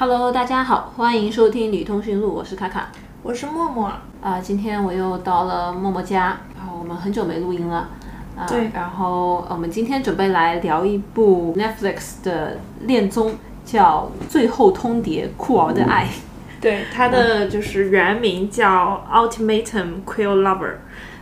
Hello，大家好，欢迎收听《女通讯录》，我是卡卡。我是默默，啊、今天我又到了默默家，然后我们很久没录音了。啊、对然后我们今天准备来聊一部 Netflix 的恋综，叫《最后通牒：酷儿的爱》。对，它的就是原名叫《Ultimatum Quill Lover》，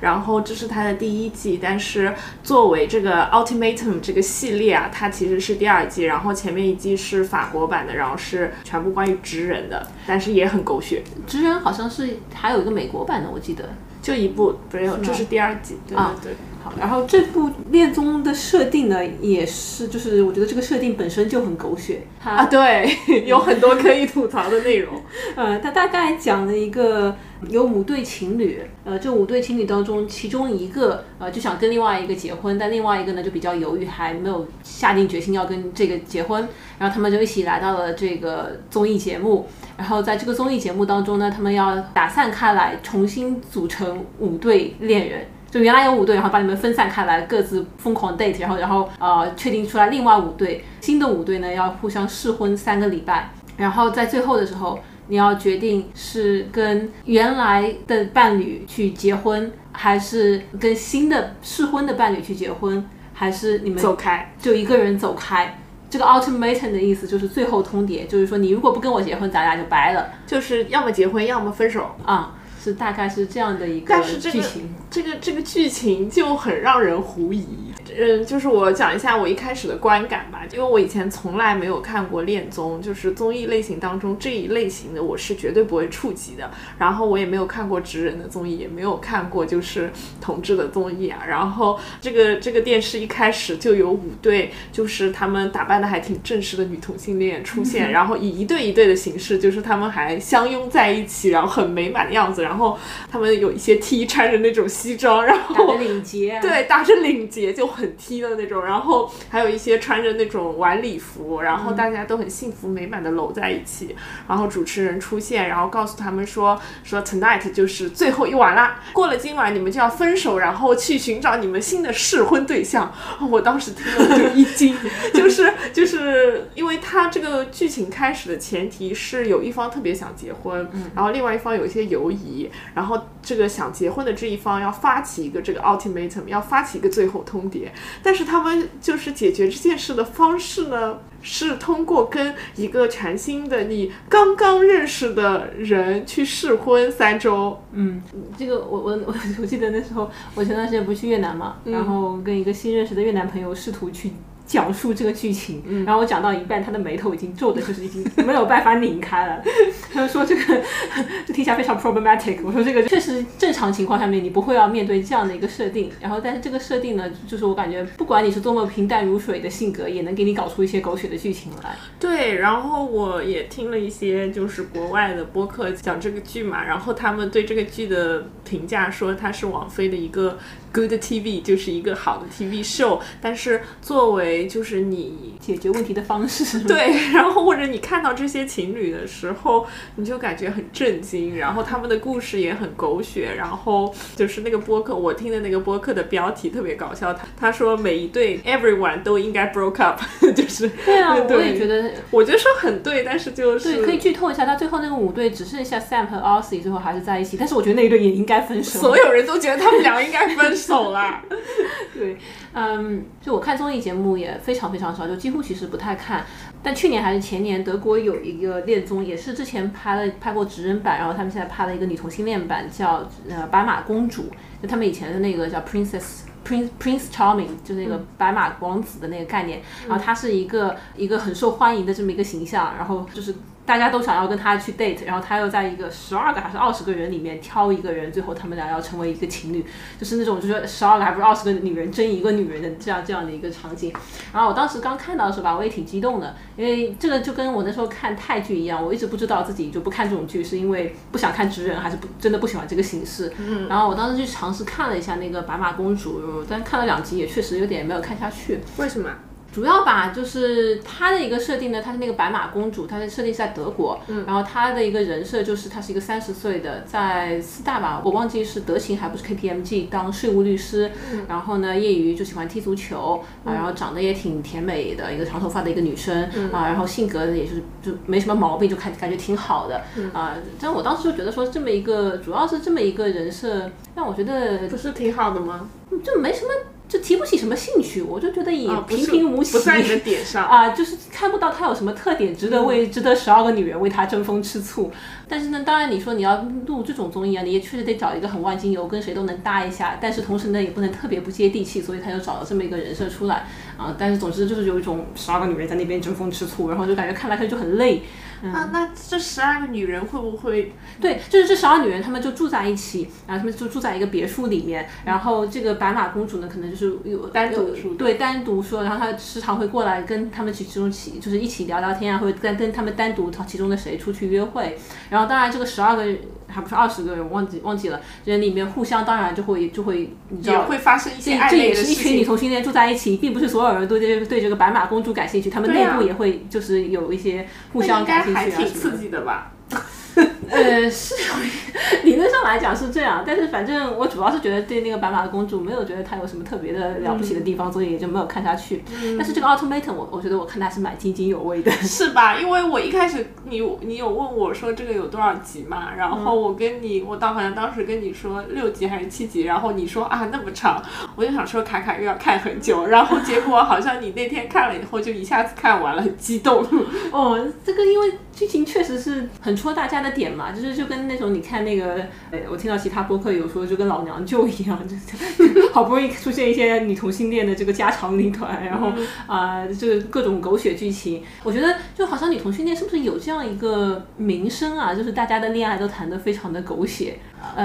然后这是它的第一季，但是作为这个 Ultimatum 这个系列啊，它其实是第二季，然后前面一季是法国版的，然后是全部关于直人的，但是也很狗血，职人好像是还有一个美国版的，我记得。就一部没有，这是第二季，对啊对对。好，然后这部恋综的设定呢，也是就是我觉得这个设定本身就很狗血。它啊，对，有很多可以吐槽的内容。呃，它大概讲了一个有五对情侣，呃，这五对情侣当中，其中一个呃就想跟另外一个结婚，但另外一个呢就比较犹豫，还没有下定决心要跟这个结婚，然后他们就一起来到了这个综艺节目，然后在这个综艺节目当中呢，他们要打散开来，重新组成五对恋人。就原来有五对，然后把你们分散开来，各自疯狂 date，然后然后呃确定出来另外五对，新的五对呢要互相试婚三个礼拜，然后在最后的时候，你要决定是跟原来的伴侣去结婚，还是跟新的试婚的伴侣去结婚，还是你们走开，就一个人走开。这个 ultimatum 的意思就是最后通牒，就是说你如果不跟我结婚，咱俩就掰了就是要么结婚，要么分手。啊、是大概是这样的一个但是这个剧情。这个这个剧情就很让人狐疑。嗯，就是我讲一下我一开始的观感吧，因为我以前从来没有看过恋综，就是综艺类型当中这一类型的我是绝对不会触及的。然后我也没有看过直人的综艺，也没有看过就是同志的综艺啊。然后这个这个电视一开始就有五对，就是他们打扮的还挺正式的女同性恋出现，然后以一对一对的形式，就是他们还相拥在一起，然后很美满的样子。然后他们有一些 T 穿着那种西装，然后打着领结、啊，对，打着领结就很 T 的那种，然后还有一些穿着那种晚礼服，然后大家都很幸福美满的搂在一起。然后主持人出现，然后告诉他们说说 tonight 就是最后一晚啦，过了今晚你们就要分手，然后去寻找你们新的试婚对象。我当时听了就一惊，就是就是因为他这个剧情开始的前提是有一方特别想结婚，然后另外一方有一些犹疑，然后这个想结婚的这一方要发起一个这个 ultimatum，要发起一个最后通牒，但是他们就是解决这件事的方式呢，是通过跟一个全新的你刚刚认识的人去试婚三周，嗯，这个我我我 我记得那时候我前段时间不是去越南嘛，嗯。然后跟一个新认识的越南朋友试图去讲述这个剧情，嗯然后我讲到一半，他的眉头已经皱的，就是已经没有办法拧开了。他就说这个 这听起来非常 problematic。我说这个确实正常情况下面你不会要面对这样的一个设定，然后但是这个设定呢，就是我感觉不管你是多么平淡如水的性格，也能给你搞出一些狗血的剧情来。对，然后我也听了一些就是国外的播客讲这个剧嘛，然后他们对这个剧的评价说它是网飞的一个 good TV，就是一个好的 TV show，但是作为就是你解决问题的方式，对，然后或者你看到这些情侣的时候，你就感觉很震惊，然后他们的故事也很狗血，然后就是那个播客，我听的那个播客的标题特别搞笑，他他说每一对 everyone 都应该 broke up，就是对啊，对。我也觉得。我觉得说很对，但是就是对，可以剧透一下，他最后那个五对只剩下 Sam 和 Aussie 最后还是在一起，但是我觉得那一对也应该分手。所有人都觉得他们俩应该分手了。对，嗯，就我看综艺节目也非常非常少，就几乎其实不太看。但去年还是前年，德国有一个恋综，也是之前拍了拍过职人版，然后他们现在拍了一个女同性恋版，叫呃白马公主，就他们以前的那个叫 Princess。Prince Prince Charming 就是那个白马王子的那个概念，然后他是一个一个很受欢迎的这么一个形象，然后就是大家都想要跟他去 date，然后他又在一个十二个还是二十个人里面挑一个人，最后他们俩要成为一个情侣，就是那种就是十二个还不是二十个女人争一个女人的这样这样的一个场景。然后我当时刚看到的时候吧，我也挺激动的，因为这个就跟我那时候看泰剧一样，我一直不知道自己就不看这种剧，是因为不想看直人，还是不真的不喜欢这个形式。嗯。然后我当时去尝试看了一下那个白马公主，但看了两集也确实有点没有看下去。为什么？主要吧，就是她的一个设定呢，她是那个白马公主，她的设定是在德国，嗯，然后她的一个人设就是她是一个三十岁的，在四大吧，我忘记是德勤还不是 KPMG 当税务律师，然后呢，业余就喜欢踢足球啊，然后长得也挺甜美的一个长头发的一个女生啊，然后性格也就是就没什么毛病，就看感觉挺好的啊。但我当时就觉得说这么一个，主要是这么一个人设，让我觉得不是挺好的吗？就没什么。就提不起什么兴趣，我就觉得也平平无奇，不在你的点上 啊，就是看不到他有什么特点，值得为值得十二个女人为他争风吃醋。但是呢，当然你说你要录这种综艺啊，你也确实得找一个很万金油，跟谁都能搭一下。但是同时呢，也不能特别不接地气，所以他就找了这么一个人设出来啊。但是总之就是有一种十二个女人在那边争风吃醋，然后就感觉看来看去就很累。啊，那这十二个女人会不会？对，就是这十二女人，她们就住在一起，然后她们就住在一个别墅里面。然后这个白马公主呢，可能就是有单独住，对，单独说。然后她时常会过来跟她们其中起，就是一起聊聊天啊，或者跟跟她们单独其中的谁出去约会。然后当然这个十二个还不是二十个人，忘记忘记了，人里面互相当然就会就会，你知道会发生一些这也是一群女同性恋住在一起，并不是所有人都对对这个白马公主感兴趣，他们内部也会就是有一些互相感兴趣啊什么的。刺激的吧。呃，是理论上来讲是这样，但是反正我主要是觉得对那个白马的公主没有觉得她有什么特别的了不起的地方，所以也就没有看下去。但是这个奥特曼，我我觉得我看它是蛮津津有味的，是吧？因为我一开始你你有问我说这个有多少集嘛，然后我跟你我当好像当时跟你说六集还是七集，然后你说啊那么长，我就想说卡卡又要看很久，然后结果好像你那天看了以后就一下子看完了，很激动。哦，这个因为剧情确实是很戳大家的点嘛。就是就跟那种你看那个，呃，我听到其他播客有说，就跟老娘舅一样，就好不容易出现一些女同性恋的这个家长里短，然后啊，就是各种狗血剧情，我觉得就好像女同性恋是不是有这样一个名声啊？就是大家的恋爱都谈得非常的狗血。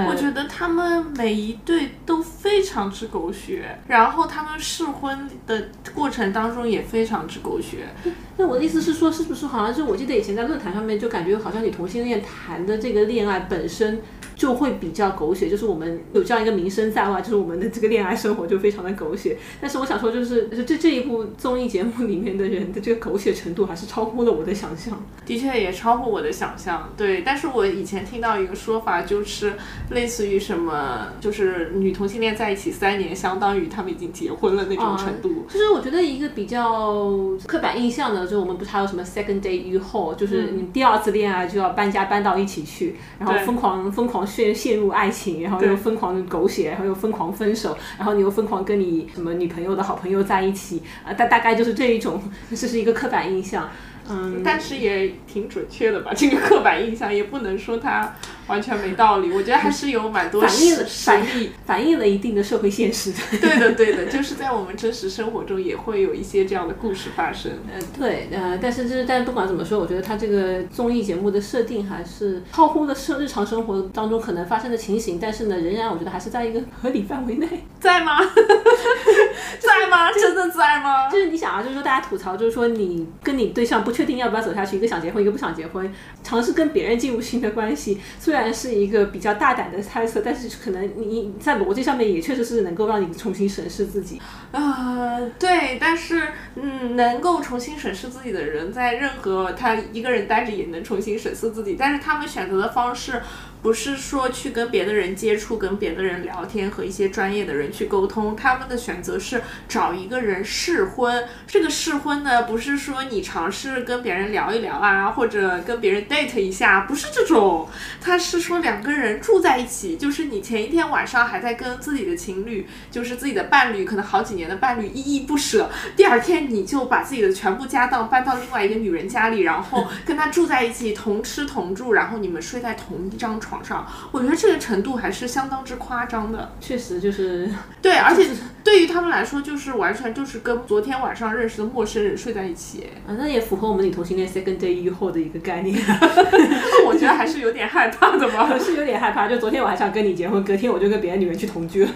我觉得他们每一对都非常之狗血，然后他们试婚的过程当中也非常之狗血。那我的意思是说，是不是好像是我记得以前在论坛上面就感觉好像你同性恋谈的这个恋爱本身。就会比较狗血，就是我们有这样一个名声在外，就是我们的这个恋爱生活就非常的狗血。但是我想说，就是这这一部综艺节目里面的人的这个狗血程度，还是超乎了我的想象。的确也超乎我的想象，对。但是我以前听到一个说法，就是类似于什么，就是女同性恋在一起三年，相当于他们已经结婚了那种程度。就是我觉得一个比较刻板印象的，就是我们不是还有什么 second day 以后，就是你第二次恋爱就要搬家搬到一起去，然后疯狂疯狂。陷陷入爱情，然后又疯狂的狗血，然后又疯狂分手，然后你又疯狂跟你什么女朋友的好朋友在一起，啊，大大概就是这一种，这是一个刻板印象。嗯，但是也挺准确的吧？这个刻板印象也不能说它完全没道理。我觉得还是有蛮多反映了反映反映了一定的社会现实。对的，对的，就是在我们真实生活中也会有一些这样的故事发生。呃，对，呃，但是就是但不管怎么说，我觉得它这个综艺节目的设定还是超乎了生日常生活当中可能发生的情形，但是呢，仍然我觉得还是在一个合理范围内。在吗？在吗？真的在吗？就是你想啊，就是说大家吐槽，就是说你跟你对象不。确定要不要走下去？一个想结婚，一个不想结婚，尝试跟别人进入新的关系，虽然是一个比较大胆的猜测，但是可能你在逻辑上面也确实是能够让你重新审视自己。呃，对，但是嗯，能够重新审视自己的人，在任何他一个人待着也能重新审视自己，但是他们选择的方式。不是说去跟别的人接触，跟别的人聊天，和一些专业的人去沟通。他们的选择是找一个人试婚。这个试婚呢，不是说你尝试跟别人聊一聊啊，或者跟别人 date 一下，不是这种。他是说两个人住在一起，就是你前一天晚上还在跟自己的情侣，就是自己的伴侣，可能好几年的伴侣依依不舍。第二天你就把自己的全部家当搬到另外一个女人家里，然后跟他住在一起，同吃同住，然后你们睡在同一张床。床上，我觉得这个程度还是相当之夸张的。确实就是 对，而且对于他们来说，就是完全就是跟昨天晚上认识的陌生人睡在一起。啊，那也符合我们女同性恋 second day 以后的一个概念。我觉觉得还是有点害怕的吧。是有点害怕。就昨天我还想跟你结婚，隔天我就跟别的女人去同居了。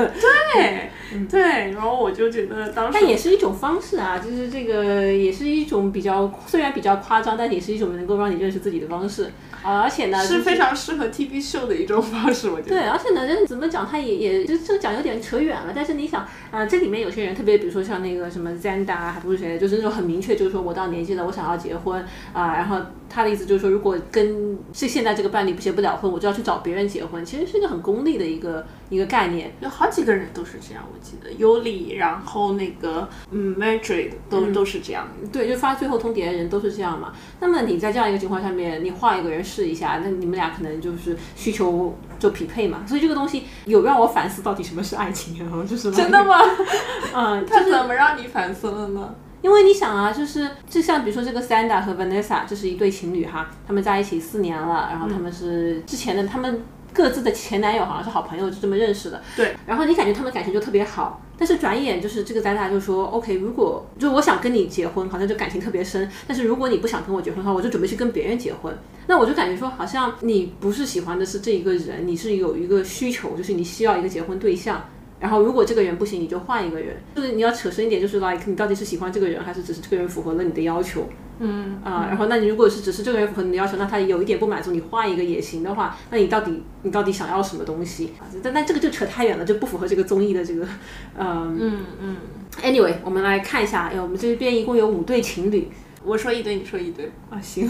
对，对，然后我就觉得当时，但也是一种方式啊，就是这个也是一种比较虽然比较夸张，但也是一种能够让你认识自己的方式。啊，而且呢，是非常适合 TV 秀的一种方式，我觉得。对，而且呢，人怎么讲，他也也就就讲有点扯远了。但是你想，啊，这里面有些人，特别比如说像那个什么 Zanda，还不是谁，就是那种很明确，就是说我到年纪了，我想要结婚啊。然后他的意思就是说，如果跟这现在这个伴侣结不了婚，我就要去找别人结婚。其实是一个很功利的一个一个概念。有好几个人都是这样，我记得尤里，然后那个嗯 Madrid 都都是这样。对，就发最后通牒的人都是这样嘛。那么你在这样一个情况下面，你换一个人试一下，那你们。俩可能就是需求就匹配嘛，所以这个东西有让我反思到底什么是爱情，然后就是真的吗？嗯，他怎么让你反思了呢？因为你想啊，就是就像比如说这个 Sanda 和 Vanessa，这是一对情侣哈，他们在一起四年了，然后他们是之前的他们。各自的前男友好像是好朋友，就这么认识的。对，然后你感觉他们感情就特别好，但是转眼就是这个咱俩就说，OK，如果就我想跟你结婚，好像就感情特别深。但是如果你不想跟我结婚的话，我就准备去跟别人结婚。那我就感觉说，好像你不是喜欢的是这一个人，你是有一个需求，就是你需要一个结婚对象。然后如果这个人不行，你就换一个人。就是你要扯深一点，就是 like 你到底是喜欢这个人，还是只是这个人符合了你的要求？嗯啊，然后那你如果是只是这个人符合你的要求，那他有一点不满足，你换一个也行的话，那你到底你到底想要什么东西？但但这个就扯太远了，就不符合这个综艺的这个，嗯嗯嗯。Anyway，我们来看一下，哎，我们这边一共有五对情侣。我说一堆，你说一堆啊，行。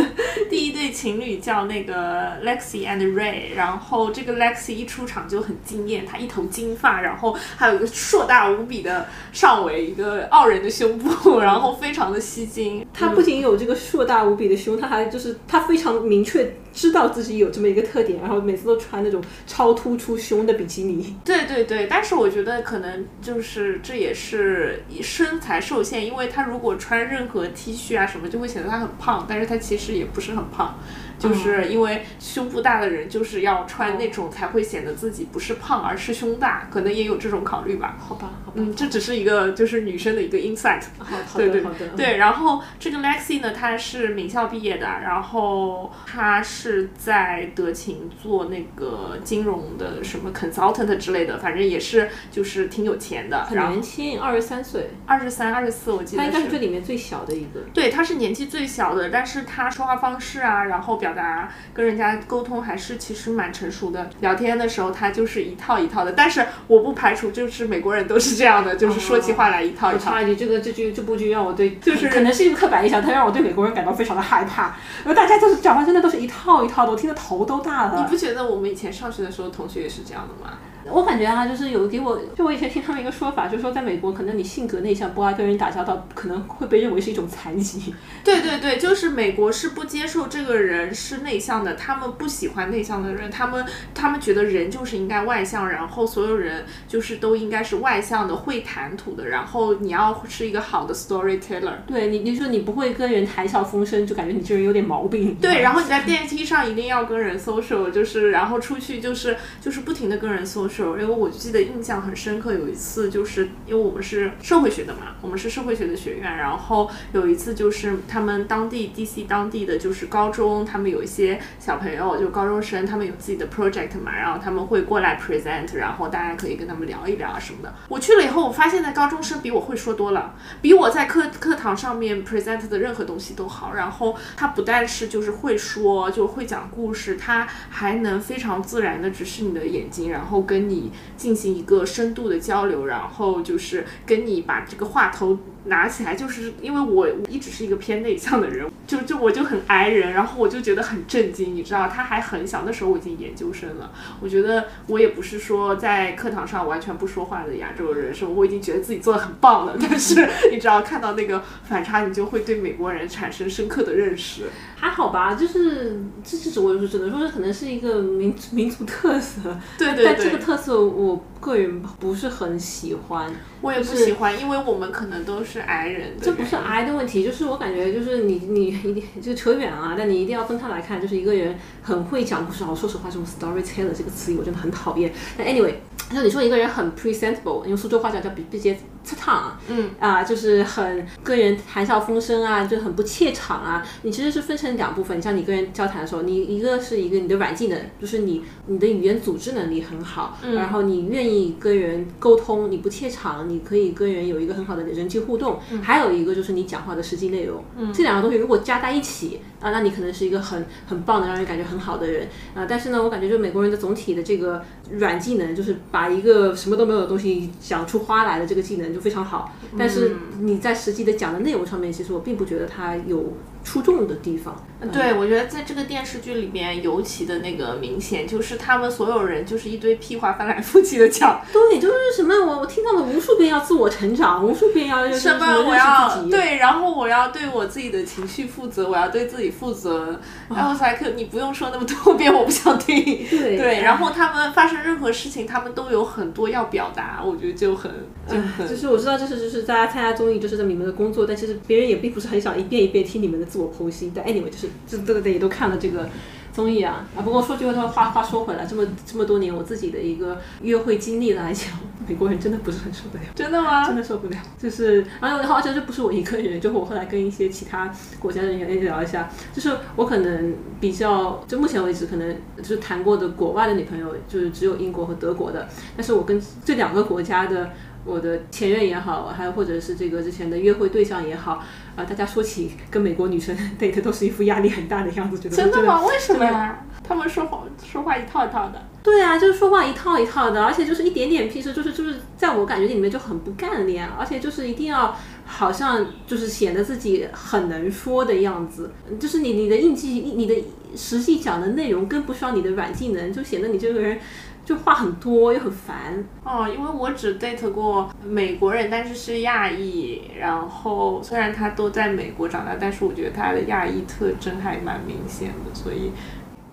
第一对情侣叫那个 Lexi and Ray，然后这个 Lexi 一出场就很惊艳，她一头金发，然后还有一个硕大无比的上围，一个傲人的胸部，然后非常的吸睛。她不仅有这个硕大无比的胸，她还就是她非常明确知道自己有这么一个特点，然后每次都穿那种超突出胸的比基尼。对对对，但是我觉得可能就是这也是身材受限，因为他如果穿任何 T。恤啊什么就会显得他很胖，但是他其实也不是很胖，就是因为胸部大的人就是要穿那种才会显得自己不是胖而是胸大，可能也有这种考虑吧。好吧，好吧，嗯，这只是一个就是女生的一个 insight。好，好的，好的。对，然后这个 Lexi 呢，她是名校毕业的，然后她是在德勤做那个金融的什么 consultant 之类的，反正也是就是挺有钱的，很年轻，二十三岁，二十三、二十四，我记得。他应该是这里面最小的一个。对，她是年纪最小的，但是她说话方式啊，然后表达跟人家沟通还是其实蛮成熟的。聊天的时候他就是一套一套的，但是我不排除就是美国人都是这样的，就是说起话来一套一套。插一句，这个这句这部剧让我对，就是可能是一个刻板印象，它让我对美国人感到非常的害怕。因为大家就是讲话真的都是一套一套的，我听得头都大了。你不觉得我们以前上学的时候同学也是这样的吗？我感觉啊，就是有给我，就我以前听他们一个说法，就是说在美国，可能你性格内向，不爱跟人打交道，可能会被认为是一种残疾。对对对，就是美国是不接受这个人是内向的，他们不喜欢内向的人，他们他们觉得人就是应该外向，然后所有人就是都应该是外向的，会谈吐的，然后你要是一个好的 storyteller。对你，你说你不会跟人谈笑风生，就感觉你这人有点毛病。对，然后你在电梯上一定要跟人 social，就是然后出去就是就是不停的跟人 social。因为我记得印象很深刻，有一次就是因为我们是社会学的嘛，我们是社会学的学院，然后有一次就是他们当地 DC 当地的就是高中，他们有一些小朋友就高中生，他们有自己的 project 嘛，然后他们会过来 present，然后大家可以跟他们聊一聊啊什么的。我去了以后，我发现那高中生比我会说多了，比我在课课堂上面 present 的任何东西都好。然后他不但是就是会说，就会讲故事，他还能非常自然的直视你的眼睛，然后跟你进行一个深度的交流，然后就是跟你把这个话头拿起来，就是因为我一直是一个偏内向的人，就就我就很挨人，然后我就觉得很震惊，你知道，他还很小，那时候我已经研究生了，我觉得我也不是说在课堂上完全不说话的亚洲人，是我已经觉得自己做的很棒了，但是你知道看到那个反差，你就会对美国人产生深刻的认识。还好吧，就是这就是我只能说是可能是一个民民族特色，对对对，但这个特色我个人不是很喜欢，我也不喜欢，因为我们可能都是矮人的，这不是矮的问题，就是我感觉就是你你一定就扯远了，但你一定要分开来看，就是一个人很会讲故事，我说实话，这种 storyteller 这个词语我真的很讨厌。但 anyway，像你说一个人很 presentable，用苏州话讲叫比比接。场，嗯啊，就是很跟人谈笑风生啊，就很不怯场啊。你其实是分成两部分，你像你跟人交谈的时候，你一个是一个你的软技能，就是你你的语言组织能力很好，然后你愿意跟人沟通，你不怯场，你可以跟人有一个很好的人际互动。还有一个就是你讲话的实际内容，这两个东西如果加在一起啊，那你可能是一个很很棒的，让人感觉很好的人啊。但是呢，我感觉就美国人的总体的这个软技能，就是把一个什么都没有的东西讲出花来的这个技能就非常好。但是你在实际的讲的内容上面，其实我并不觉得他有出众的地方。对，我觉得在这个电视剧里面尤其的那个明显，就是他们所有人就是一堆屁话翻来覆去的讲，对，就是什么我我听到了无数遍要自我成长，无数遍要什么我要对，然后我要对我自己的情绪负责，我要对自己负责。然后才可，你不用说那么多遍，我不想听。对对，然后他们发生任何事情，他们都有很多要表达，我觉得就很就很。就是我知道，就是就是大家参加综艺，就是在你们的工作，但其实别人也并不是很想一遍一遍听你们的自我剖析。但 anyway，就是这这个也都看了这个。综艺啊啊！不过说句话话话说回来，这么这么多年我自己的一个约会经历来讲，美国人真的不是很受得了。真的吗？真的受不了。就是，然后而且这不是我一个人，就我后来跟一些其他国家的人也聊一下，就是我可能比较，就目前为止可能就是谈过的国外的女朋友，就是只有英国和德国的。但是我跟这两个国家的我的前任也好，还有或者是这个之前的约会对象也好。啊，大家说起跟美国女生 date 都是一副压力很大的样子，觉得真的吗？为什么呀？他们说话说话一套一套的。对啊，就是说话一套一套的，而且就是一点点屁事，就是就是在我感觉里面就很不干练，而且就是一定要好像就是显得自己很能说的样子，就是你你的应激你的实际讲的内容跟不上你的软技能，就显得你这个人。就话很多又很烦哦，因为我只 date 过美国人，但是是亚裔。然后虽然他都在美国长大，但是我觉得他的亚裔特征还蛮明显的，所以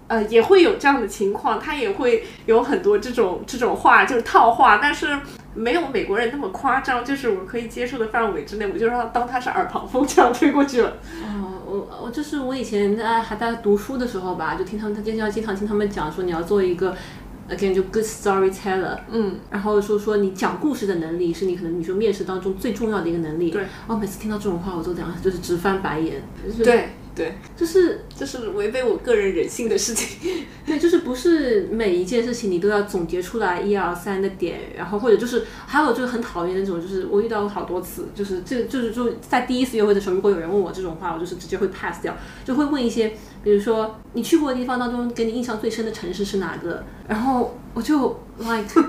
呃也会有这样的情况，他也会有很多这种 这种话，就是套话，但是没有美国人那么夸张，就是我可以接受的范围之内，我就让当他是耳旁风这样吹过去了。哦，我我就是我以前在还在读书的时候吧，就听他们他经常经常听他们讲说你要做一个。Again 就 good storyteller，嗯，然后说说你讲故事的能力是你可能你说面试当中最重要的一个能力。对，我每次听到这种话，我都样，就是直翻白眼。对对，就是就是违背我个人人性的事情。对，就是不是每一件事情你都要总结出来一二三的点，然后或者就是还有就是很讨厌那种，就是我遇到过好多次，就是这个就是就在第一次约会的时候，如果有人问我这种话，我就是直接会 pass 掉，就会问一些。比如说，你去过的地方当中，给你印象最深的城市是哪个？然后我就 like，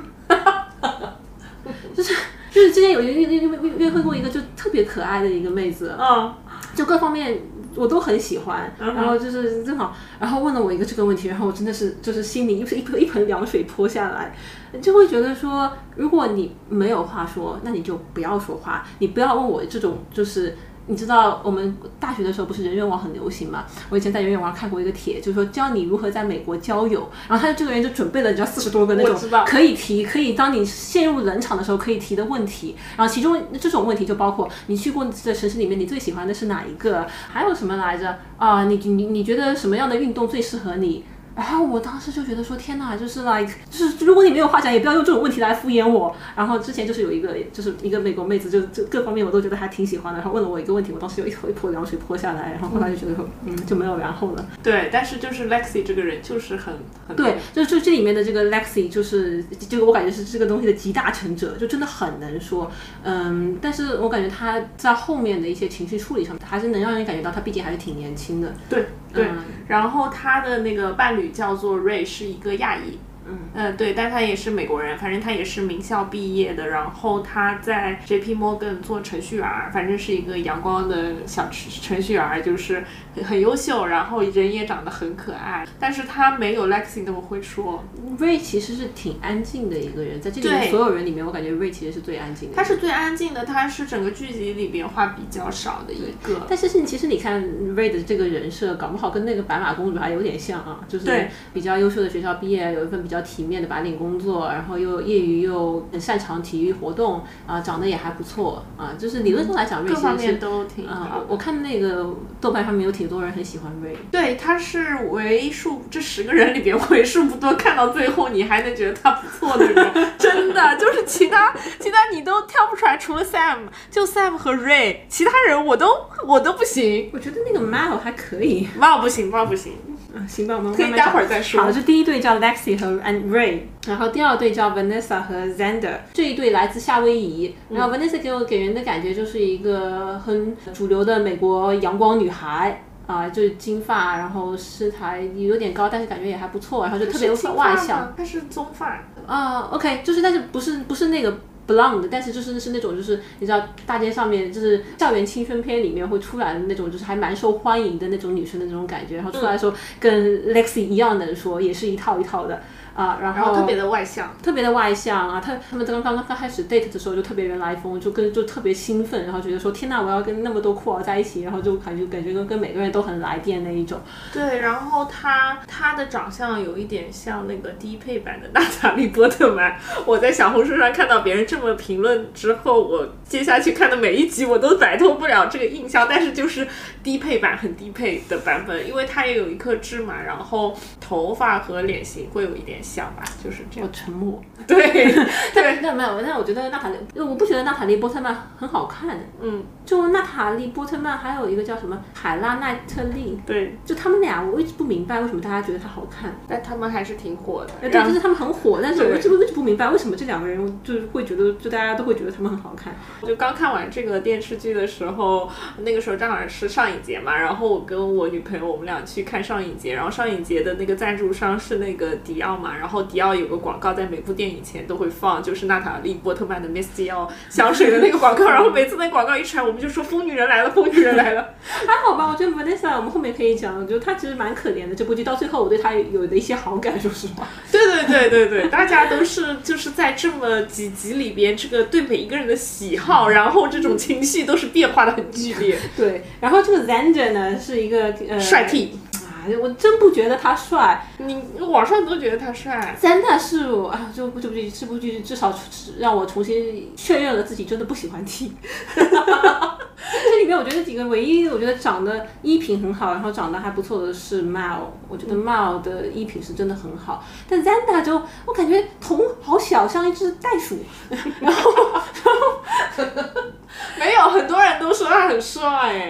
就是就是之前有约约约约约会过一个就特别可爱的一个妹子，嗯，就各方面我都很喜欢，然后就是正好，然后问了我一个这个问题，然后我真的是就是心里一一盆一盆凉水泼下来，就会觉得说，如果你没有话说，那你就不要说话，你不要问我这种就是。你知道我们大学的时候不是人人网很流行嘛？我以前在人人网看过一个帖，就是说教你如何在美国交友。然后他这个人就准备了，你知道四十多个那种可以提，可以当你陷入冷场的时候可以提的问题。然后其中这种问题就包括你去过的城市里面，你最喜欢的是哪一个？还有什么来着？啊，你你你觉得什么样的运动最适合你？然后我当时就觉得说天哪，就是 like，就是如果你没有话讲，也不要用这种问题来敷衍我。然后之前就是有一个，就是一个美国妹子，就就各方面我都觉得还挺喜欢的。然后问了我一个问题，我当时就一头一泼凉水泼下来。然后后来就觉得说，嗯，就没有然后了。对，但是就是 Lexi 这个人就是很很对，就就这里面的这个 Lexi，就是这个我感觉是这个东西的集大成者，就真的很能说。嗯，但是我感觉他在后面的一些情绪处理上，还是能让人感觉到他毕竟还是挺年轻的。对对，然后他的那个伴侣。叫做瑞是一个亚裔，嗯嗯对，但他也是美国人，反正他也是名校毕业的，然后他在 J.P. Morgan 做程序员，反正是一个阳光的小程程序员，就是很优秀，然后人也长得很可爱，但是他没有 Lexi 那么会说。Ray 其实是挺安静的一个人，在这里面所有人里面，我感觉 Ray 其实是最安静的。他是最安静的，他是整个剧集里边话比较少的一个。但是是其实你看 Ray 的这个人设，搞不好跟那个白马公主还有点像啊，就是比较优秀的学校毕业，有一份比较。较体面的白领工作，然后又业余又很擅长体育活动啊，长得也还不错啊，就是理论上来讲，瑞各方其实是面都挺啊、好我我看那个豆瓣上面有挺多人很喜欢瑞。对，他是为数这十个人里边为数不多看到最后你还能觉得他不错的人，真的就是其他其他你都挑不出来，除了 Sam，就 Sam 和 Ray，其他人我都我都不行，我觉得那个 Mal 还可以，哇不行哇不行，啊，行吧，我们可以待会儿再说好，这第一对叫 Lexi 和 and Ray，然后第二对叫 Vanessa 和 Zander，这一对来自夏威夷。然后 Vanessa 给我给人的感觉就是一个很主流的美国阳光女孩。啊，就是金发，然后身材有点高，但是感觉也还不错，然后就特别外向。她是棕发，啊、o k 就是但是不是不是那个 blonde，但是就是是那种就是你知道大街上面就是校园青春片里面会出来的那种，就是还蛮受欢迎的那种女生的那种感觉，然后出来的时候跟 Lexi 一样的说，也是一套一套的。啊、然后特别的外向。特别的外向啊，他他们刚刚刚开始 date 的时候就特别人来疯，就跟就特别兴奋，然后觉得说天呐，我要跟那么多酷儿在一起，然后就感觉感觉跟跟每个人都很来电那一种。对，然后他他的长相有一点像那个低配版的娜塔莉波特曼。我在小红书上看到别人这么评论之后，我接下去看的每一集我都摆脱不了这个印象，但是就是低配版很低配的版本，因为他也有一颗痣嘛，然后头发和脸型会有一点像吧，就是这样。我沉默。对 对，那没有，但我觉得娜塔莉，我不觉得娜塔莉波特曼很好看。嗯，就娜塔莉波特曼，还有一个叫什么海拉奈特利，对，就他们俩，我一直不明白为什么大家觉得她好看。但他们还是挺火的。对，就是他们很火，但是我对一直我一直不明白为什么这两个人就是会觉得，就大家都会觉得他们很好看。就刚看完这个电视剧的时候，那个时候正好是上影节嘛，然后我跟我女朋友我们俩去看上影节，然后上影节的那个赞助商是那个迪奥嘛，然后迪奥有个广告在每部电影前都会放，就是娜塔莉波特曼的 Miss 迪奥 香水的那个广告，然后每次那广告一出来，我们就说疯女人来了，疯女人来了。还好吧，我觉得 Vanessa 我们后面可以讲，我觉得她其实蛮可怜的。这部剧到最后，我对她有的一些好感，说实话。对对对对对，大家都是就是在这么几集里边，这个对每一个人的喜好，然后这种情绪都是变化的很剧烈。对，然后这个 Zander 呢是一个呃帅 T，啊，我真不觉得他帅。你网上都觉得他帅。Xander 是我啊，这部这部剧这部剧至少让我重新确认了自己真的不喜欢 T。这里面我觉得几个唯一我觉得长得衣品很好，然后长得还不错的是 Mal，我觉得 Mal 的衣品是真的很好，但 Xander 就我感觉头好小，像一只袋鼠。然后 没有，很多人都说他很帅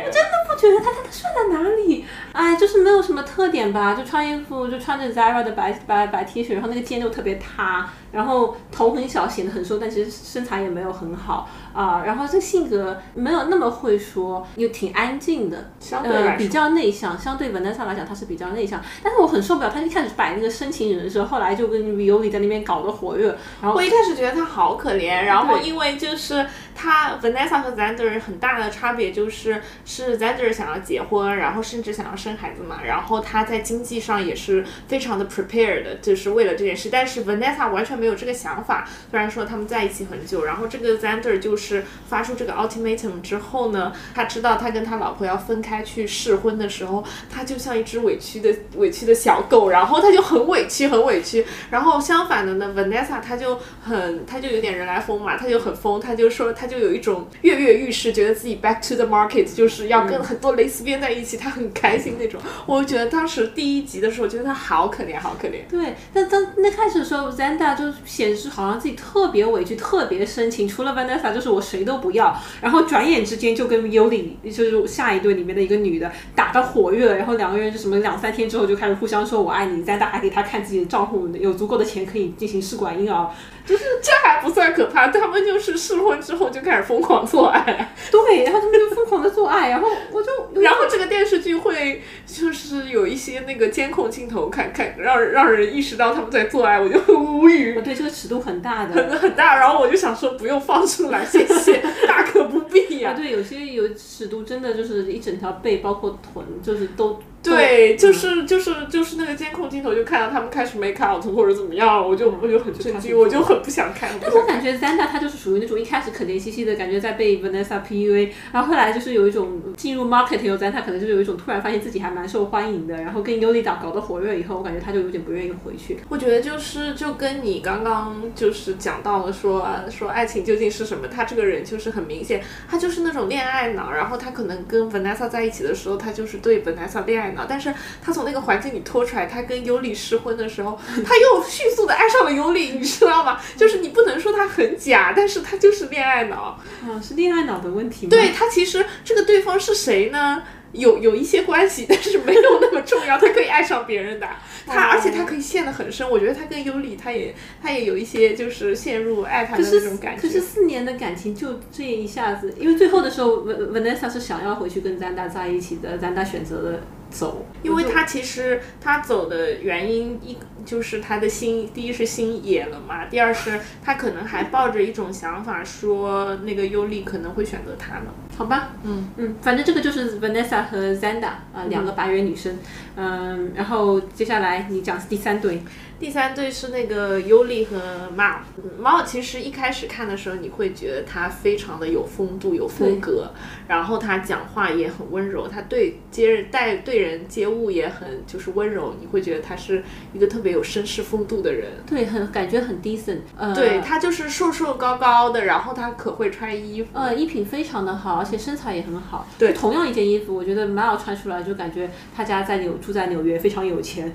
我。真的不觉得他他他帅在哪里？哎，就是没有什么特点吧，就穿衣服就穿着 Zara 的白白白 T 恤，然后那个肩就特别塌，然后头很小，显得很瘦，但其实身材也没有很好啊、然后这性格没有那么会说，又挺安静的，呃，相对比较内向，相对 Vanessa 来讲，他是比较内向，但是我很受不了他一开始摆那个深情人设，后来就跟 Violi 在那边搞得火热，然后我一开始觉得他好可怜，然后因为就是他 Vanessa 和 Zander 很大的差别就是是 Zander 想要结婚，然后甚至想要生孩子嘛，然后他在经济上也是非常的 prepared，就是为了这件事，但是 Vanessa 完全没有这个想法。虽然说他们在一起很久，然后这个 Zander 就是发出这个 ultimatum 之后呢，他知道他跟他老婆要分开去试婚的时候，他就像一只委屈的委屈的小狗，然后他就很委屈很委屈。然后相反的呢，Vanessa 他就很他就有点人来疯嘛，他就很疯，他就说他就有一种跃跃欲试，觉得自己 back to the market，就是要跟很多蕾丝边在一起，他很开心那种。我觉得当时第一集的时候，我觉得他好可怜，好可怜。对，但当那开始的时候，Zanda 就显示好像自己特别委屈、特别深情，除了 Vanessa 就是我谁都不要。然后转眼之间就跟 Yoli，就是下一对里面的一个女的打得火热，然后两个人就什么两三天之后就开始互相说我爱你再打给他看自己的账户，有足够的钱可以进行试管婴儿。就是这还不算可怕，他们就是试婚之后就开始疯狂做爱，对，然后他们就疯狂的做爱，然后我就 然后这个电视剧会就是有一些那个监控镜头，看看让让人意识到他们在做爱，我就很无语。对这个尺度很大的。很很大，然后我就想说不用放出来，谢谢，大可不必呀、啊，对，有些有尺度真的就是一整条背，包括臀，就是都对，就是就是就是那个监控镜头，就看到他们开始 make out 或者怎么样，我就我就很震惊，我就很不想看。但我感觉 Zanda 他就是属于那种一开始可怜兮兮的感觉，在被 Vanessa PUA，然后后来就是有一种进入 market 以后，Zanda 可能就是有一种突然发现自己还蛮受欢迎的，然后跟 Yuli 搞搞得火热以后，我感觉他就有点不愿意回去。我觉得就是就跟你刚刚就是讲到了说说爱情究竟是什么，他这个人就是很明显，他就是那种恋爱脑，然后他可能跟 Vanessa 在一起的时候，他就是对 Vanessa 恋爱脑，但是他从那个环境里拖出来，他跟尤里失婚的时候，他又迅速的爱上了尤里，你知道吗？就是你不能说他很假，但是他就是恋爱脑，啊，是恋爱脑的问题吗？对他其实这个对方是谁呢？有有一些关系，但是没有那么重要。他可以爱上别人的，他而且他可以陷得很深。我觉得他跟尤里，他也他也有一些就是陷入爱他的那种感觉。可是四年的感情就这一下子，因为最后的时候，Van Vanessa 是想要回去跟 Zanda 在一起的，Zanda 选择了走，因为他其实他走的原因一就是他的心，第一是心野了嘛，第二是他可能还抱着一种想法，说那个尤利可能会选择他呢。好吧，嗯嗯，反正这个就是 Vanessa 和 Zanda 啊，两个白人女生，嗯，然后接下来你讲第三对。第三对是那个尤利和猫。猫其实一开始看的时候，你会觉得他非常的有风度、有风格，然后他讲话也很温柔，他对接人待对人接物也很就是温柔，你会觉得他是一个特别有绅士风度的人。对，很感觉很 decent。呃，对他就是瘦瘦高高的，然后他可会穿衣服，呃，衣品非常的好，而且身材也很好。对，同样一件衣服，我觉得猫穿出来就感觉他家在纽住在纽约，非常有钱。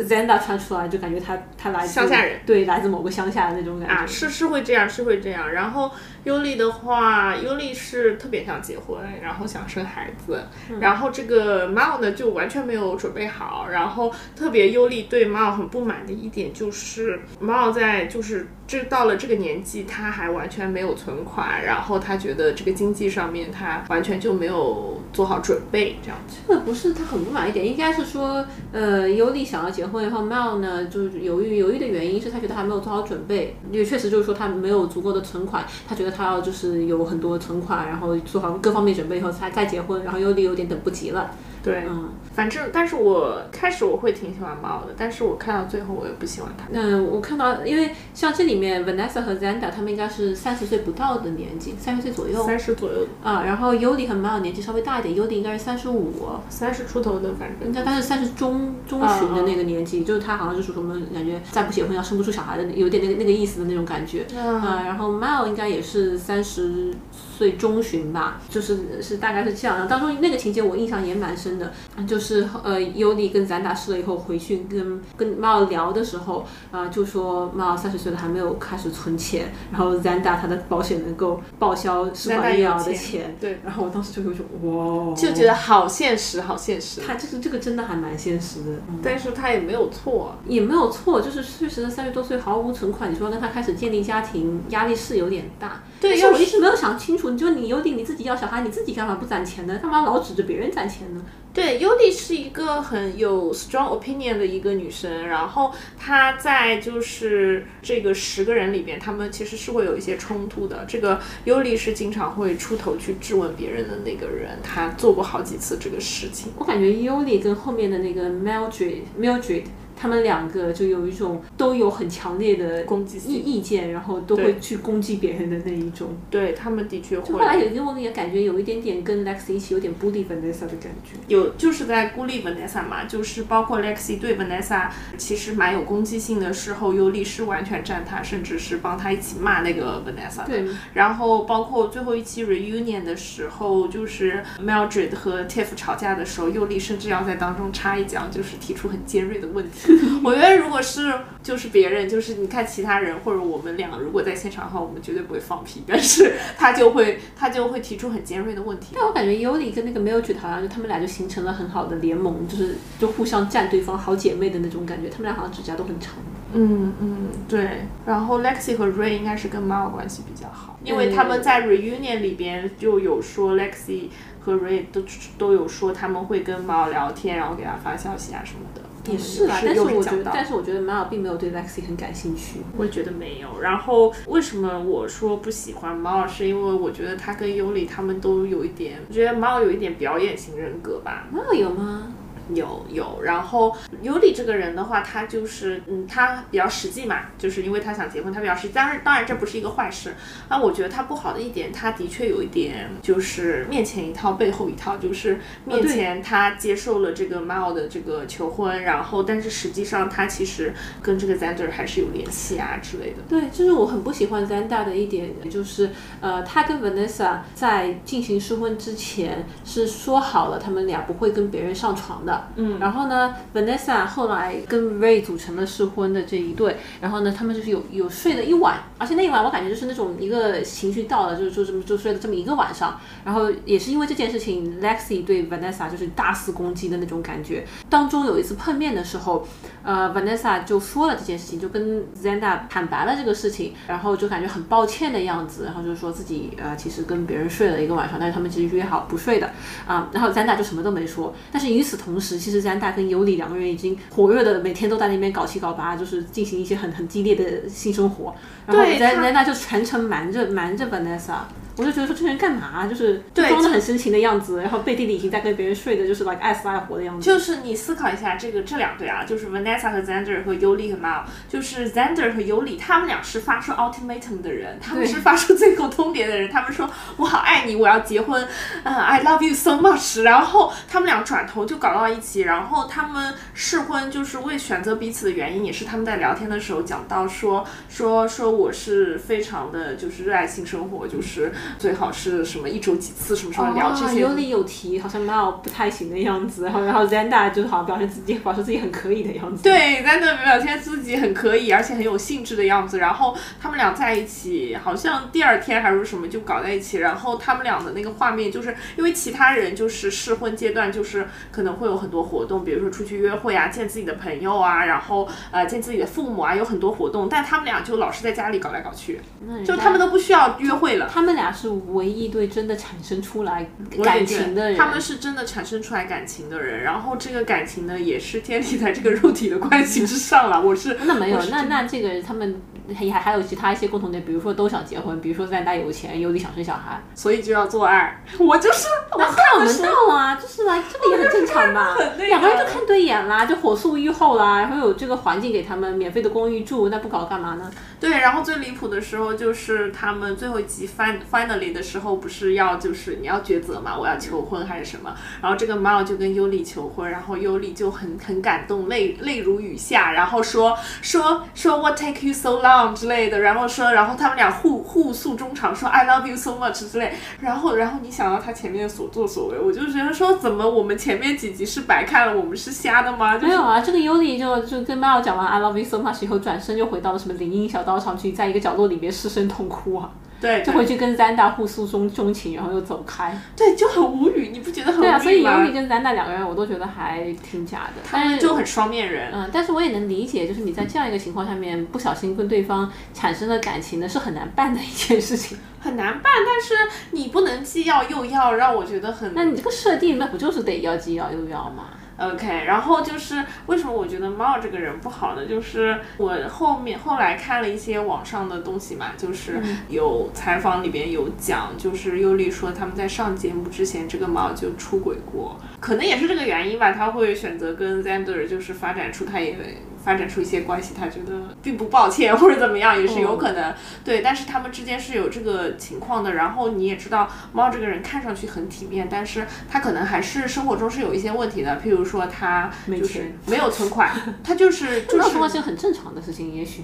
Zanda 穿出来就感觉他他来自乡下人，对，来自某个乡下的那种感觉啊，是是会这样，是会这样。然后尤里的话，尤里是特别想结婚，然后想生孩子。然后这个 Mao 呢就完全没有准备好。然后特别尤里对 Mao 很不满的一点就是 Mao 在就是这到了这个年纪，他还完全没有存款，然后他觉得这个经济上面他完全就没有做好准备，这样子。这个不是他很不满一点，应该是说，呃，尤里想要结结婚以后，Mel 呢就是犹豫犹豫的原因是他觉得还没有做好准备，因为确实就是说他没有足够的存款，他觉得他要就是有很多存款，然后做好各方面准备以后才再结婚，然后尤里有点等不及了。对，嗯，反正，但是我开始我会挺喜欢猫的，但是我看到最后我也不喜欢它。嗯，我看到，因为像这里面 Vanessa 和 Zanda 他们应该是三十岁不到的年纪，三十岁左右，三十左右啊。然后 Yuli 和 Mao 年纪稍微大一点，Yuli 应该是三十五，三十出头的，反正应该他是三十中中旬的那个年纪，就是他好像就是什么感觉再不结婚要生不出小孩的，有点那个那个意思的那种感觉啊。然后 Mao 应该也是三十岁中旬吧，就是是大概是这样。然后当中那个情节我印象也蛮深的，就是呃尤里跟 Zanda 试了以后回去跟跟 Mao 聊的时候啊，就说 Mao 三十岁了还没有开始存钱，然后 Zanda 他的保险能够报销试管婴儿的钱，对。然后我当时就有种哇，就觉得好现实，好现实。他就是这个真的还蛮现实的，但是他也没有错，也没有错，就是确实三十多岁毫无存款，你说跟他开始建立家庭压力是有点大。对，但是我一直没有想清楚，你就你尤里你自己要小孩，你自己干嘛不攒钱呢？干嘛老指着别人攒钱呢？对，尤里是一个很有 strong opinion 的一个女生，然后她在就是这个十个人里边，他们其实是会有一些冲突的。这个尤里是经常会出头去质问别人的那个人，她做过好几次这个事情。我感觉尤里跟后面的那个 Mildred Mildred。他们两个就有一种都有很强烈的攻击意意见，然后都会去攻击别人的那一种。对他们的确会。后来有一个我也感觉有一点点跟 Lexi 一起有点孤立 Vanessa 的感觉。有就是在孤立 Vanessa 嘛，就是包括 Lexi 对 Vanessa 其实蛮有攻击性的时候，尤里是完全站他，甚至是帮他一起骂那个 Vanessa。对。然后包括最后一期 reunion 的时候，就是 Mildred 和 Tiff 吵架的时候，尤里甚至要在当中插一脚，就是提出很尖锐的问题。我觉得如果是就是别人，就是你看其他人或者我们俩如果在现场的话，我们绝对不会放屁，但是他就会 他就会提出很尖锐的问题。但我感觉尤里跟那个 Mildred 好像就他们俩就形成了很好的联盟，就是就互相站对方好姐妹的那种感觉。他们俩好像指甲都很长。嗯嗯，对。然后 Lexi 和 Ray 应该是跟 Mao 关系比较好，因为他们在 reunion 里边就有说 Lexi 和 Ray 都都有说他们会跟 Mao 聊天，然后给他发消息啊什么的。也是啦，但是我觉得，但是我觉得 Mao 并没有对 Lexi 很感兴趣。我也觉得没有。然后为什么我说不喜欢马尔是因为我觉得他跟尤里他们都有一点，我觉得 Mao 有一点表演型人格吧。Mao 有吗？有有，然后尤里这个人的话，他就是嗯，他比较实际嘛，就是因为他想结婚，他比较实际。当然，当然这不是一个坏事。啊，我觉得他不好的一点，他的确有一点就是面前一套背后一套，就是面前他接受了这个 Mal 的这个求婚，然后但是实际上他其实跟这个 Zander 还是有联系啊之类的。对，就是我很不喜欢 Zander 的一点，就是呃，他跟 Vanessa 在进行试婚之前是说好了，他们俩不会跟别人上床的。嗯，然后呢，Vanessa 后来跟 Ray 组成了试婚的这一对，然后呢，他们就是有有睡了一晚，而且那一晚我感觉就是那种一个情绪到了，就是就这么就睡了这么一个晚上。然后也是因为这件事情，Lexi 对 Vanessa 就是大肆攻击的那种感觉。当中有一次碰面的时候，呃，Vanessa 就说了这件事情，就跟 Zanda 坦白了这个事情，然后就感觉很抱歉的样子，然后就说自己呃其实跟别人睡了一个晚上，但是他们其实约好不睡的啊。然后 Zanda 就什么都没说。但是与此同时，其实 Zanda 跟尤里两个人已经活跃的每天都在那边搞七搞八，就是进行一些很很激烈的性生活。然后咱咱那就全程瞒着瞒着吧 nasa 我就觉得说这人干嘛，就是装的很深情的样子，然后背地里已经在跟别人睡的，就是 like 爱死爱活的样子。就是你思考一下，这个这两对啊，就是 Vanessa 和 Zander 和尤里和 Mal，就是 Zander 和尤里，他们俩是发出 ultimatum 的人，他们是发出最后通牒的人，他们说我好爱你，我要结婚，嗯，I love you so much。然后他们俩转头就搞到一起，然后他们试婚就是为选择彼此的原因，也是他们在聊天的时候讲到说说说我是非常的就是热爱性生活，就是。最好是什么一周几次什么什么聊这些，有理有题，好像 Mal 不太行的样子，然后然后 Zanda 就好像表现自己，表示自己很可以的样子。对，Zanda 表现自己很可以，而且很有兴致的样子。然后他们俩在一起，好像第二天还是什么就搞在一起。然后他们俩的那个画面，就是因为其他人就是试婚阶段，就是可能会有很多活动，比如说出去约会啊，见自己的朋友啊，然后呃见自己的父母啊，有很多活动。但他们俩就老是在家里搞来搞去，就他们都不需要约会了。他们俩。是唯一对真的产生出来感情的人，他们是真的产生出来感情的人，然后这个感情呢，也是建立在这个肉体的关系之上了。我是那没有，那那这个他们还还有其他一些共同点，比如说都想结婚，比如说在大有钱，有理想生小孩，所以就要做爱。我就是那看我们到啊，就是来这个也很正常吧。两个人就看对眼啦，就火速愈后啦，然后有这个环境给他们免费的公寓住，那不搞干嘛呢？对，然后最离谱的时候就是他们最后一集 finally 的时候，不是要就是你要抉择嘛，我要求婚还是什么？然后这个 Mal 就跟尤里求婚，然后尤里就很很感动，泪泪如雨下，然后说说说 What take you so long 之类的，然后说然后他们俩互互诉衷肠，说 I love you so much 之类。然后然后你想到他前面所作所为，我就觉得说怎么我们前面几集是白看了，我们是瞎的吗？没有啊，这个 Uni 就就跟 Mal 讲完 I love you so much 以后，转身就回到了什么林荫小道。上去，在一个角落里面失声痛哭啊！对，就回去跟 Zanda 互诉衷衷情，然后又走开。对，就很无语，你不觉得很无语吗？对啊，所以尤里跟 Zanda 两个人，我都觉得还挺假的。他们就很双面人。嗯，但是我也能理解，就是你在这样一个情况下面，不小心跟对方产生了感情呢，是很难办的一件事情。很难办，但是你不能既要又要，让我觉得很……那你这个设定，那不就是得要既要又要吗？OK，然后就是为什么我觉得猫这个人不好呢？就是我后面后来看了一些网上的东西嘛，就是有采访里边有讲，就是尤里说他们在上节目之前，这个猫就出轨过，可能也是这个原因吧，他会选择跟 Zander 就是发展出他也。发展出一些关系，他觉得并不抱歉或者怎么样，也是有可能。对，但是他们之间是有这个情况的。然后你也知道，猫这个人看上去很体面，但是他可能还是生活中是有一些问题的。譬如说，他就是没有存款，他就是 就是。存是很正常的事情，也许。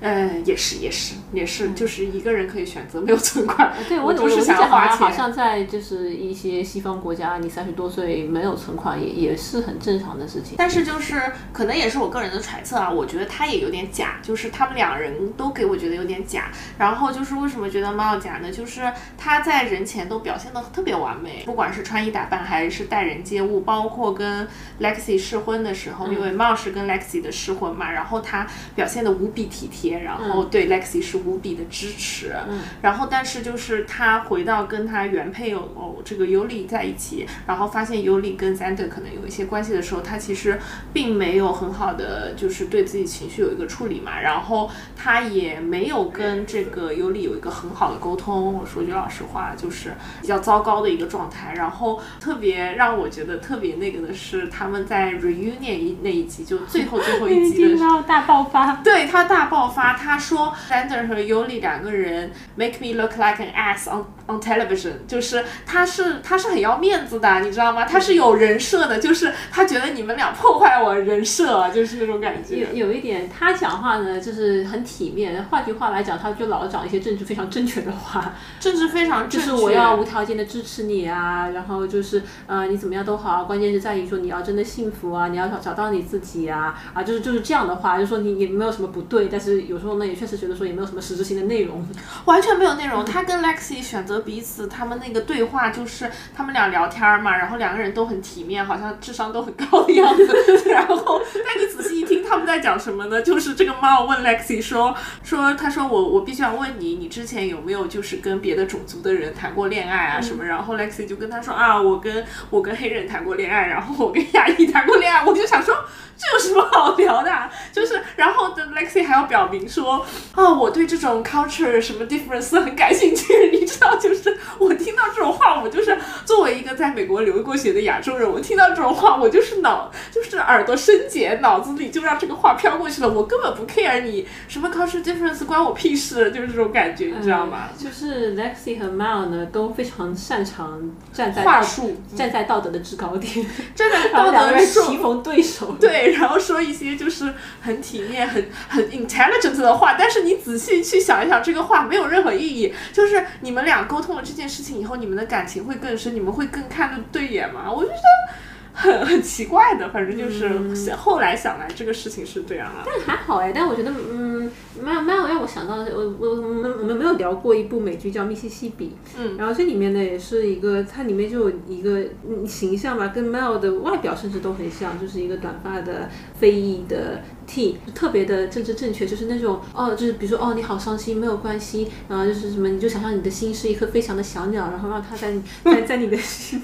呃，也是，也是，也是，就是一个人可以选择没有存款。对我，我是想要花钱。好像在就是一些西方国家，你三十多岁没有存款也也是很正常的事情。但是就是可能也是我个人的。揣测啊，我觉得他也有点假，就是他们两人都给我觉得有点假。然后就是为什么觉得猫假呢？就是他在人前都表现的特别完美，不管是穿衣打扮还是待人接物，包括跟 Lexi 试婚的时候，因为猫是跟 Lexi 的试婚嘛，然后他表现的无比体贴，然后对 Lexi 是无比的支持。然后但是就是他回到跟他原配偶这个尤里在一起，然后发现尤里跟 Zander 可能有一些关系的时候，他其实并没有很好的。就是对自己情绪有一个处理嘛，然后他也没有跟这个尤里有一个很好的沟通。我说句老实话，就是比较糟糕的一个状态。然后特别让我觉得特别那个的是，他们在 reunion 一那一集，就最后最后一集的时候。大爆发，对他大爆发，他说 Sander 和 Yuli 两个人 make me look like an ass on on television，就是他是他是很要面子的，你知道吗？他是有人设的，就是他觉得你们俩破坏我人设，就是那种感觉。有有一点，他讲话呢就是很体面，换句话来讲，他就老讲一些政治非常正确的话，政治非常正确。就是我要无条件的支持你啊，然后就是呃你怎么样都好，关键是在于说你要真的幸福啊，你要找找到你自己啊啊，就是就是这样的话，就说你也没有什么不对，但是有时候呢也确实觉得说也没有什么实质性的内容，完全没有内容。他跟 Lexi 选择彼此，他们那个对话就是他们俩聊天嘛，然后两个人都很体面，好像智商都很高的样子。然后但你仔细一听他们在讲什么呢？就是这个猫问 Lexi 说说，他说我我必须要问你，你之前有没有就是跟别的种族的人谈过恋爱啊什么？然后 Lexi 就跟他说啊，我跟我跟黑人谈过恋爱，然后我跟亚裔谈过恋爱。我就想说。这有什么好聊的？就是，然后的 Lexi 还要表明说，啊，我对这种 culture 什么 difference 很感兴趣。你知道，就是我听到这种话，我就是作为一个在美国留过学的亚洲人，我听到这种话，我就是脑就是耳朵生茧，脑子里就让这个话飘过去了。我根本不 care 你什么 culture difference，关我屁事，就是这种感觉，你知道吗？就是 Lexi 和 Mal 呢都非常擅长站在话术，站在道德的制高点，站在 道德棋逢对手，对。然后说一些就是很体面、很很 intelligent 的话，但是你仔细去想一想，这个话没有任何意义。就是你们俩沟通了这件事情以后，你们的感情会更深，你们会更看得对眼吗？我就觉得。很很奇怪的，反正就是想后来想来，这个事情是这样啊。但还好哎，但我觉得，嗯，蛮蛮有让我想到，我我我们我们没有聊过一部美剧叫《密西西比》，嗯，然后这里面呢也是一个，它里面就有一个形象吧，跟 Mel 的外表甚至都很像，就是一个短发的非裔的。T 特别的政治正确，就是那种哦，就是比如说哦，你好伤心，没有关系，然后就是什么，你就想象你的心是一颗飞翔的小鸟，然后让它在在在你的 心，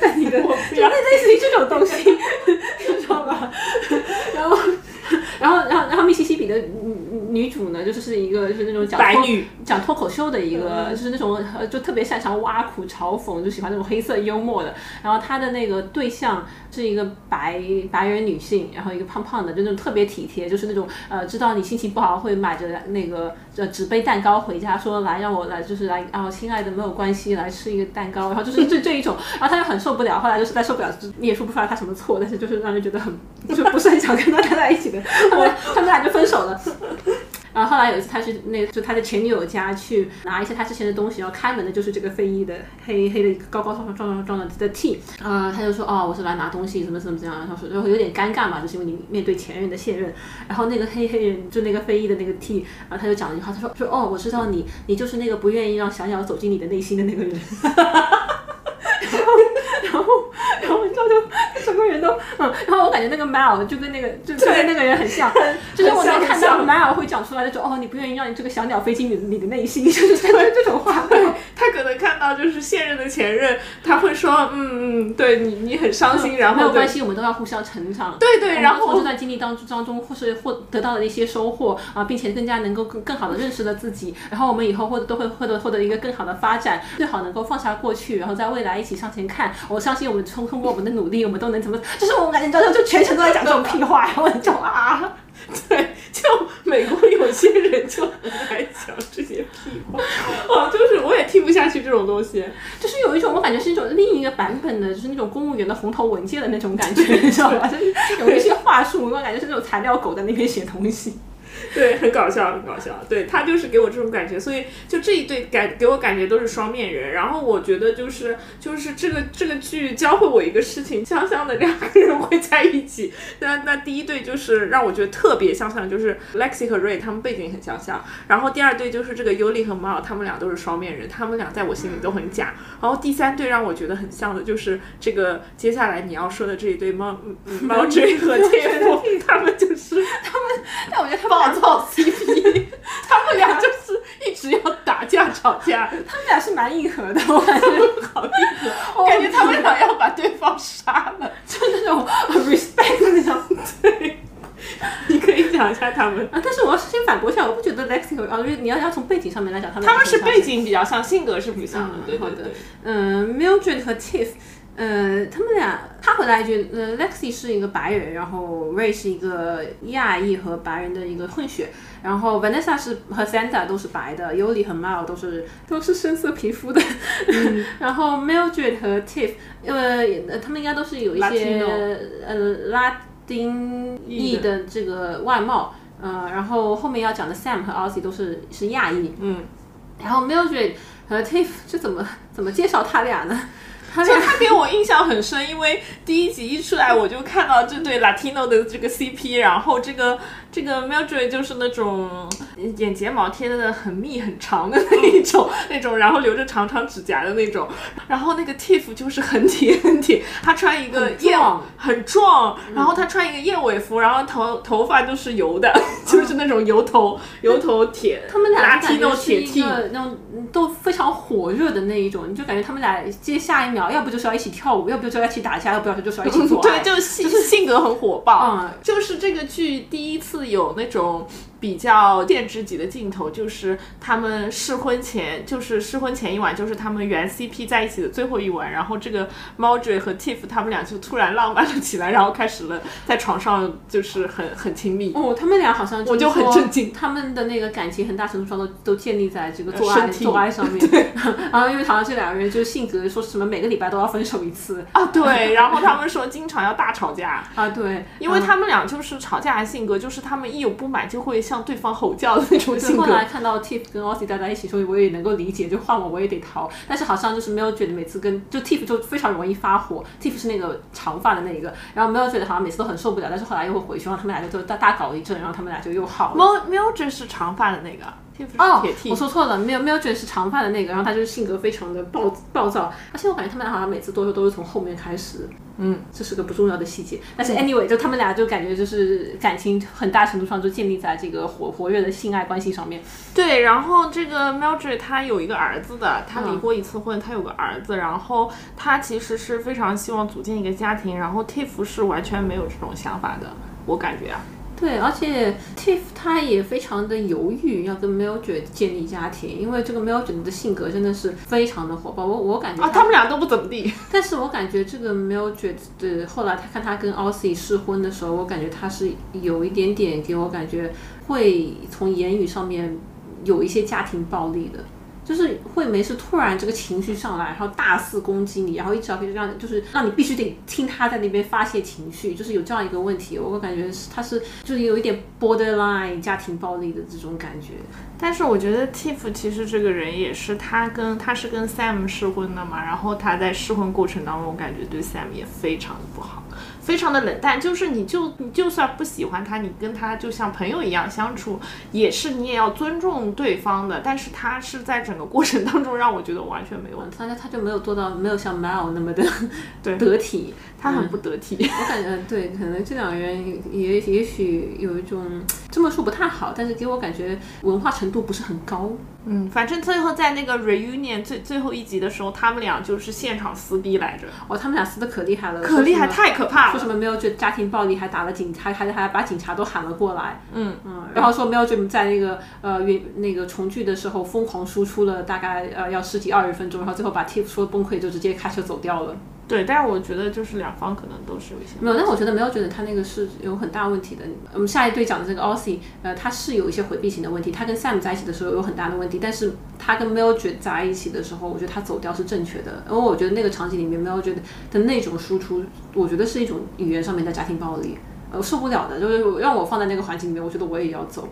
在你的，就类似于这种东西，你知道吧？然后。然后，然后，然后，密西西比的女女主呢，就是一个就是那种讲脱讲脱口秀的一个，就是那种就特别擅长挖苦嘲讽，就喜欢那种黑色幽默的。然后她的那个对象是一个白白人女性，然后一个胖胖的，就那种特别体贴，就是那种呃，知道你心情不好会买着那个呃纸杯蛋糕回家，说来让我来就是来啊，亲爱的没有关系，来吃一个蛋糕。然后就是这这一种，然后她就很受不了，后来就是在受不了，你也说不出来她什么错，但是就是让人觉得很就不是很想跟她待在一起的。他们俩就分手了。然后后来有一次，他去那就他的前女友家去拿一些他之前的东西，然后开门的就是这个非裔的黑黑的一个高高壮壮壮壮的的 T，呃，他就说哦，我是来拿东西，怎么怎么怎样，然后说然后有点尴尬嘛，就是因为你面对前任的现任。然后那个黑黑人就那个非裔的那个 T，然后他就讲了一句话，他说说哦，我知道你，你就是那个不愿意让小鸟走进你的内心的那个人。然后，然后，然后，你知道就整个人都，嗯，然后我感觉那个 Mal 就跟那个，就跟那个人很像，就是我能看到 Mal 会讲出来那种，哦，你不愿意让你这个小鸟飞进你你的内心，就是这这种话。对，他可能看到就是现任的前任，他会说，嗯嗯，对你你很伤心，然后没有关系，我们都要互相成长。对对，然后从这段经历当当中，或是获得到了一些收获啊，并且更加能够更更好的认识了自己，然后我们以后或者都会获得获得一个更好的发展，最好能够放下过去，然后在未来一起向前看。我相信我们通通过我们的努力，我们都能怎么？就是我们感觉，就就全程都在讲这种屁话，然后就啊，对，就美国有些人就很爱讲这些屁话，哦，就是我也听不下去这种东西，就是有一种我感觉是一种另一个版本的，就是那种公务员的红头文件的那种感觉，你知道吧？就是有一些话术，我感觉是那种材料狗在那边写东西。对，很搞笑，很搞笑。对他就是给我这种感觉，所以就这一对感给我感觉都是双面人。然后我觉得就是就是这个这个剧教会我一个事情，香香的两个人会在一起。那那第一对就是让我觉得特别相像，就是 Lexi 和 Ray 他们背景很相像。然后第二对就是这个 Yuli 和 Mao 他们俩都是双面人，他们俩在我心里都很假。然后第三对让我觉得很像的就是这个接下来你要说的这一对猫 猫追和 天赋，他们就是他们，但我觉得他们。造 CP，他们俩就是一直要打架吵架，他们俩是蛮硬核的，我感觉 好硬核，我感觉他们俩要把对方杀了，就那种 respect 那种。对，你可以讲一下他们啊，但是我要先反驳一下，我不觉得 Lexi 啊，因为你要要从背景上面来讲，他们他们是背景比较像，性格是不像的，对对对。嗯，Mildred 和 Tiff。呃，他们俩他回来一句，呃，Lexi 是一个白人，然后 Ray 是一个亚裔和白人的一个混血，然后 Vanessa 是和 Santa 都是白的，Yuli 和 Mal 都是都是深色皮肤的，然后 Mildred 和 Tiff，呃，他们应该都是有一些呃拉丁裔的这个外貌，呃，然后后面要讲的 Sam 和 Ozzy 都是是亚裔，嗯，然后 Mildred 和 Tiff 这怎么怎么介绍他俩呢？就他给我印象很深，因为第一集一出来我就看到这对 Latino 的这个 CP，然后这个这个 Mildred 就是那种眼睫毛贴的很密很长的那一种，那种然后留着长长指甲的那种，然后那个 Tiff 就是很铁很铁，他穿一个很燕壮很壮，然后他穿一个燕尾服，然后头头发都是油的，就是那种油头油头铁，他们俩就感觉是一。个那种嗯都非常火热的那一种，你就感觉他们俩接下一秒，要不就是要一起跳舞，要不就是要一起打架，要不然就是要一起做爱。对，就是性性格很火爆。嗯就是这个剧第一次有那种比较限制级的镜头，就是他们试婚前，就是试婚前一晚，就是他们原 CP 在一起的最后一晚，然后这个 Mildred 和 Tiff 他们俩就突然浪漫了起来，然后开始了在床上就是很很亲密。哦，他们俩好像我就很震惊。他们的那个感情很大程度上都都建立在这个做爱做爱上面。然后因为好像这两个人就性格说什么每个礼拜都要分手一次。啊，对，然后他们说经常要大吵架，啊，对，因为嗯。他们俩就是吵架的性格，就是他们一有不满就会向对方吼叫的那种对性格。后来看到 Tiff 跟 Ozzy 待在一起，所以我也能够理解，就换我我也得逃。但是好像就是没有觉得每次跟就 Tiff 就非常容易发火，Tiff 是那个长发的那一个，然后没有觉得好像每次都很受不了，但是后来又会回去，然后他们俩就就大大搞一阵，然后他们俩就又好了。Mil Mildred 是长发的那个，Tiff 哦是铁 T，我说错了，没有没有觉得是长发的那个，然后他就是性格非常的暴暴躁，而且我感觉他们俩好像每次都是都是从后面开始，嗯，这是个不重要的细节。但是 anyway，就他们俩就感觉就是感情很大程度上就建立在这个活活跃的性爱关系上面。对，然后这个 Mildred 她有一个儿子的，他离嗯过一次婚，他有个儿子，然后他其实是非常希望组建一个家庭，然后 Tiff 是完全没有这种想法的，我感觉啊，对，而且 Tiff 他也非常的犹豫要跟 Mildred 建立家庭，因为这个 Mildred 的性格真的是非常的火爆，我我感觉啊，他们俩都不怎么地，但是我感觉这个 Mildred 的后来他看他跟 Ossie 试婚的时候，我感觉他是有一点点给我感觉会从言语上面有一些家庭暴力的。就是会没事突然这个情绪上来，然后大肆攻击你，然后一直要让就是让你必须得听他在那边发泄情绪，就是有这样一个问题，我感觉是他是就是有一点 borderline 家庭暴力的这种感觉。但是我觉得 Tiff 其实这个人也是，他跟他是跟 Sam 试婚的嘛，然后他在试婚过程当中，我感觉对 Sam 也非常的不好，非常的冷淡。就是你就你就算不喜欢他，你跟他就像朋友一样相处，也是你也要尊重对方的。但是他是在整个过程当中让我觉得完全没有，他他就没有做到没有像 Mal 那么的 对得体。他很不得体。我感觉对，可能这两个人也也许有一种这么说不太好，但是给我感觉文化程度不是很高。嗯，反正最后在那个 reunion 最最后一集的时候，他们俩就是现场撕逼来着，哦，他们俩撕的可厉害了，可厉害，太可怕了。说什么没有就家庭暴力，还打了警，察还还把警察都喊了过来。嗯嗯，然后说 e d r e 在那个呃原那个重聚的时候疯狂输出了大概呃要十几二十分钟，然后最后把 Tiff 说崩溃就直接开车走掉了。对，但是我觉得就是两方可能都是有一些没有，但我觉得没有觉得他那个是有很大问题的。我们下一对讲的这个 Aussie，呃，他是有一些回避型的问题。他跟 Sam 在一起的时候有很大的问题，但是他跟 Mildred 在一起的时候，我觉得他走掉是正确的。因为我觉得那个场景里面 Mildred 的那种输出，我觉得是一种语言上面的家庭暴力，呃，受不了的。就是让我放在那个环境里面，我觉得我也要走。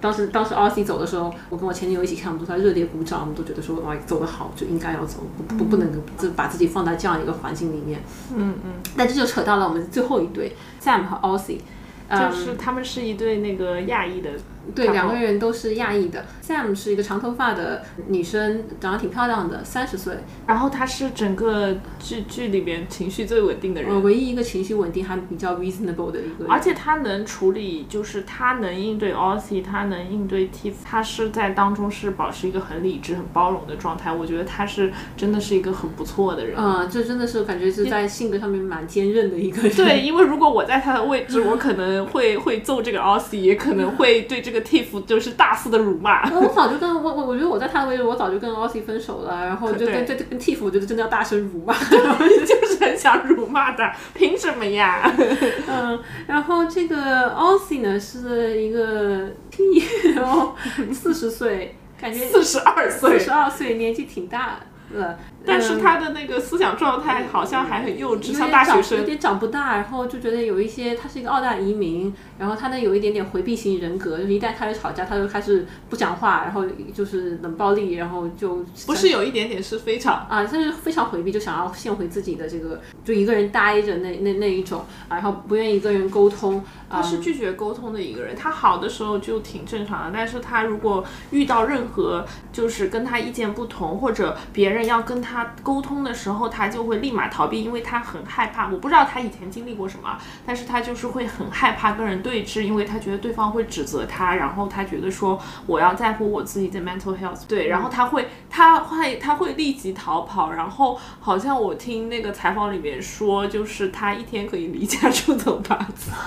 当时当时 Aussie 走的时候，我跟我前女友一起看，我们都在热烈鼓掌，我们都觉得说哇走得好，就应该要走，不不不能就把自己放在这样一个环境里面。嗯嗯，但这就扯到了我们最后一对 Sam 和 Aussie，嗯就是他们是一对那个亚裔的，对，两个人都是亚裔的。Sam 是一个长头发的女生，长得挺漂亮的，三十岁，然后她是整个剧剧里边情绪最稳定的人。呃，唯一一个情绪稳定还比较 reasonable 的一个人。而且她能处理，就是她能应对 Aussie，她能应对 Tiff，她是在当中是保持一个很理智、很包容的状态。我觉得她是真的是一个很不错的人。嗯，这真的是感觉是在性格上面蛮坚韧的一个人。对，因为如果我在她的位置，我可能能会会揍这个 Aussie，也可能会对这个 Tiff 就是大肆的辱骂。我早就跟我我我觉得我在他的位置，我早就跟 Aussie 分手了，然后就对跟跟跟 Tiff，我觉得真的要大声辱骂。就是很想辱骂他，凭什么呀？嗯，然后这个 Aussie 呢是一个 T，然后四十岁，感觉四十二岁四，十二岁，年纪挺大了，但是嗯他的那个思想状态好像还很幼稚，有像大学生。有点长不大，然后就觉得有一些他是一个澳大移民，然后他呢有一点点回避型人格，就是一旦开始吵架，他就开始不讲话，然后就是冷暴力，然后就不是有一点点是非常啊，他是非常回避，就想要陷回自己的这个，就一个人待着那那那一种啊，然后不愿意跟人沟通啊他，是拒绝沟通的一个人，他好的时候就挺正常的，但是他如果遇到任何就是跟他意见不同，或者别人要跟他沟通的时候，他就会立马逃避，因为他很害怕。我不知道他以前经历过什么，但是他就是会很害怕跟人对峙，因为他觉得对方会指责他，然后他觉得说我要在乎我自己的 mental health，对，然后他会他会他会立即逃跑，然后好像我听那个采访里面说，就是他一天可以离家出走八次。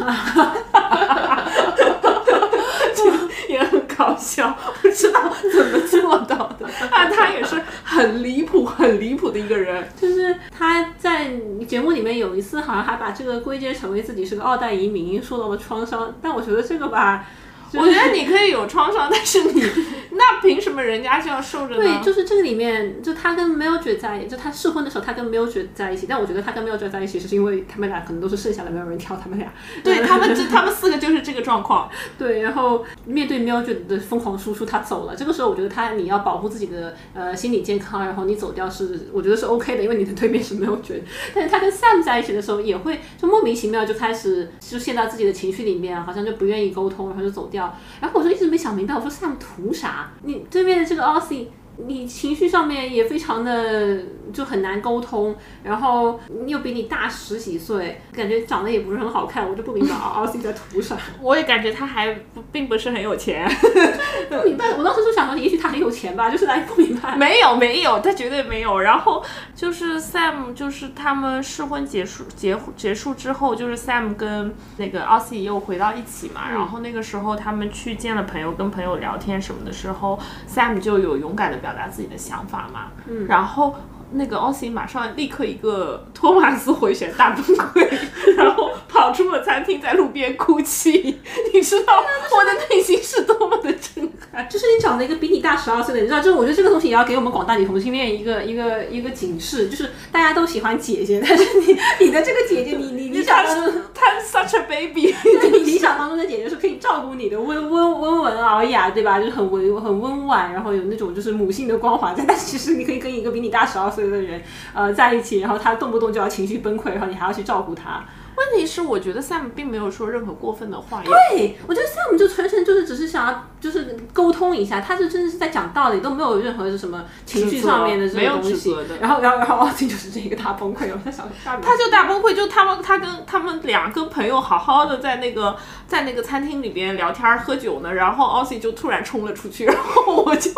也很搞笑，不知道怎么做到的。啊他也是很离谱、很离谱的一个人。就是他在节目里面有一次好像还把这个归结成为自己是个二代移民受到了创伤，但我觉得这个吧。我觉得你可以有创伤，但是你那凭什么人家就要受着呢？对，就是这个里面，就他跟 Mildred 在，就他试婚的时候，他跟 Mildred 在一起，但我觉得他跟 Mildred 在一起，是因为他们俩可能都是剩下的，没有人挑他们俩。对 他们，这他们四个就是这个状况。对，然后面对 Mildred 的疯狂输出，他走了。这个时候，我觉得他你要保护自己的呃心理健康，然后你走掉是我觉得是 OK 的，因为你的对面是 Mildred。但是他跟 Sam 在一起的时候，也会就莫名其妙就开始就陷到自己的情绪里面，好像就不愿意沟通，然后就走掉。然后我就一直没想明白，我说 Sam 图啥？你对面的这个 Aussie。你情绪上面也非常的就很难沟通，然后又比你大十几岁，感觉长得也不是很好看，我就不明白 Aussie 在图啥。我也感觉他还不并不是很有钱，不明白，我当时就想说，也许他很有钱吧，就是来不明白。没有没有，他绝对没有。然后就是 Sam，就是他们试婚结束结结束之后，就是 Sam 跟那个 Aussie 又回到一起嘛。然后那个时候他们去见了朋友，跟朋友聊天什么的时候，Sam 就有勇敢的表达自己的想法嘛。嗯，然后。那个 Aussie 马上立刻一个托马斯回旋大崩溃，然后跑出了餐厅，在路边哭泣。你知道我的内心是多么的震撼。就是你找了一个比你大十二岁的，你知道，就是我觉得这个东西也要给我们广大女同性恋一个一个一个警示，就是大家都喜欢姐姐，但是你你的这个姐姐，你你你想他当中，他 such a baby，对你理想当中的姐姐是可以照顾你的，温温温文尔雅，对吧？就是很温很温婉，然后有那种就是母性的光环在。但其实你可以跟一个比你大十二岁的人，呃，在一起，然后他动不动就要情绪崩溃，然后你还要去照顾他。问题是，我觉得 Sam 并没有说任何过分的话。对，我觉得 Sam 就纯纯就是只是想要就是沟通一下，他是真的是在讲道理，都没有任何是什么情绪上面的这种东西。然后，然后，然后，这就是这个大崩溃。我在想，他他就大崩溃，就他们他跟他们俩跟朋友好好的在那个在那个餐厅里边聊天喝酒呢，然后 Aussie 就突然冲了出去，然后我就